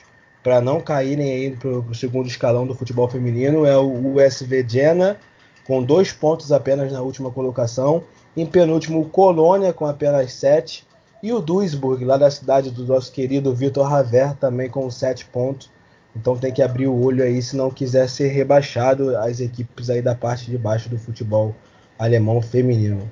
para não caírem aí para o segundo escalão do futebol feminino é o USV Jena, com dois pontos apenas na última colocação. Em penúltimo, o Colônia, com apenas sete. E o Duisburg, lá da cidade do nosso querido Vitor Raver, também com sete pontos. Então tem que abrir o olho aí se não quiser ser rebaixado as equipes aí da parte de baixo do futebol alemão feminino.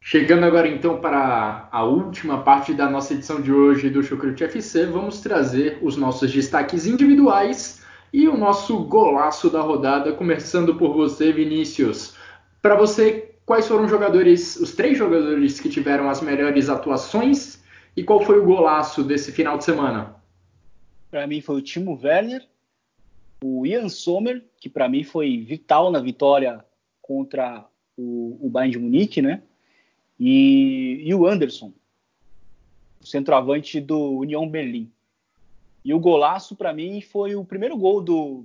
Chegando agora então para a última parte da nossa edição de hoje do Chucrute FC, vamos trazer os nossos destaques individuais e o nosso golaço da rodada, começando por você, Vinícius. Para você, quais foram os jogadores, os três jogadores que tiveram as melhores atuações e qual foi o golaço desse final de semana? Para mim foi o Timo Werner, o Ian Sommer, que para mim foi vital na vitória contra o, o Bayern de Munique, né? E, e o Anderson, o centroavante do União Berlim. E o golaço para mim foi o primeiro gol do,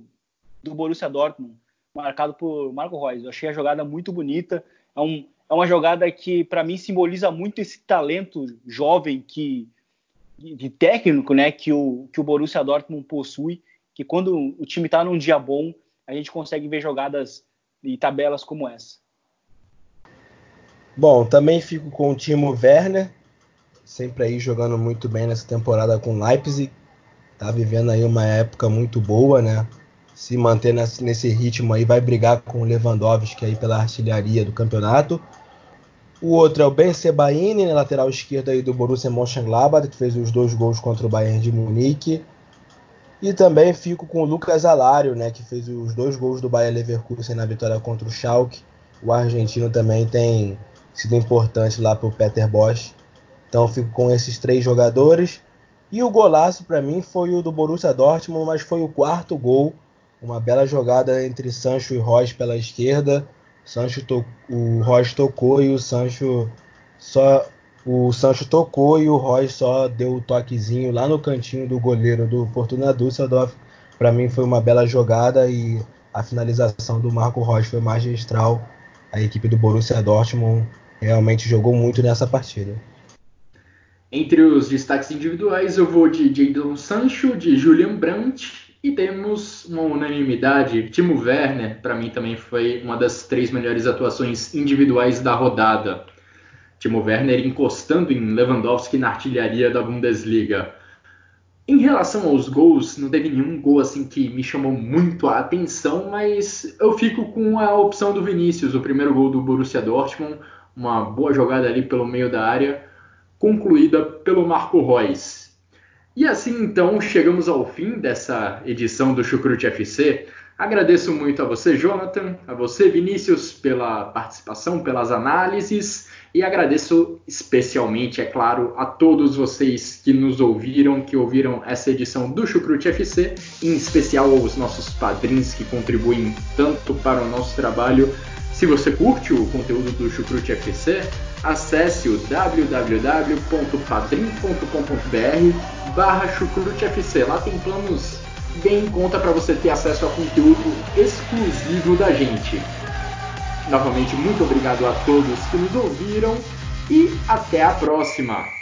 do Borussia Dortmund, marcado por Marco Reus. Eu achei a jogada muito bonita. É, um, é uma jogada que para mim simboliza muito esse talento jovem que de técnico, né, que o que o Borussia Dortmund possui, que quando o time está num dia bom, a gente consegue ver jogadas e tabelas como essa. Bom, também fico com o Timo Werner, sempre aí jogando muito bem nessa temporada com Leipzig. Tá vivendo aí uma época muito boa, né? Se manter nesse ritmo aí, vai brigar com o Lewandowski aí pela artilharia do campeonato. O outro é o Ben Sebaini, na lateral esquerda aí do Borussia Mönchengladbach, que fez os dois gols contra o Bayern de Munique. E também fico com o Lucas Alário, né, que fez os dois gols do Bayern Leverkusen na vitória contra o Schalke. O argentino também tem sido importante lá para o Peter Bosch. Então fico com esses três jogadores. E o golaço para mim foi o do Borussia Dortmund, mas foi o quarto gol. Uma bela jogada entre Sancho e Royce pela esquerda. Sancho to... o Royce tocou e o Sancho só o Sancho tocou e o Royce só deu o toquezinho lá no cantinho do goleiro do Fortuna Düsseldorf. Para mim foi uma bela jogada e a finalização do Marco Royce foi magistral. A equipe do Borussia Dortmund realmente jogou muito nessa partida. Entre os destaques individuais, eu vou de Jadon Sancho, de Julian Brandt e temos uma unanimidade. Timo Werner, para mim, também foi uma das três melhores atuações individuais da rodada. Timo Werner encostando em Lewandowski na artilharia da Bundesliga. Em relação aos gols, não teve nenhum gol assim que me chamou muito a atenção, mas eu fico com a opção do Vinícius, o primeiro gol do Borussia Dortmund, uma boa jogada ali pelo meio da área concluída pelo Marco Reus. E assim então chegamos ao fim dessa edição do Chucrute FC. Agradeço muito a você, Jonathan, a você, Vinícius, pela participação, pelas análises e agradeço especialmente, é claro, a todos vocês que nos ouviram, que ouviram essa edição do Chucrute FC, em especial aos nossos padrinhos que contribuem tanto para o nosso trabalho. Se você curte o conteúdo do Chucrute FC, acesse o www.padrim.com.br barra chucrutefc. Lá tem planos bem em conta para você ter acesso a conteúdo exclusivo da gente. Novamente, muito obrigado a todos que nos ouviram e até a próxima!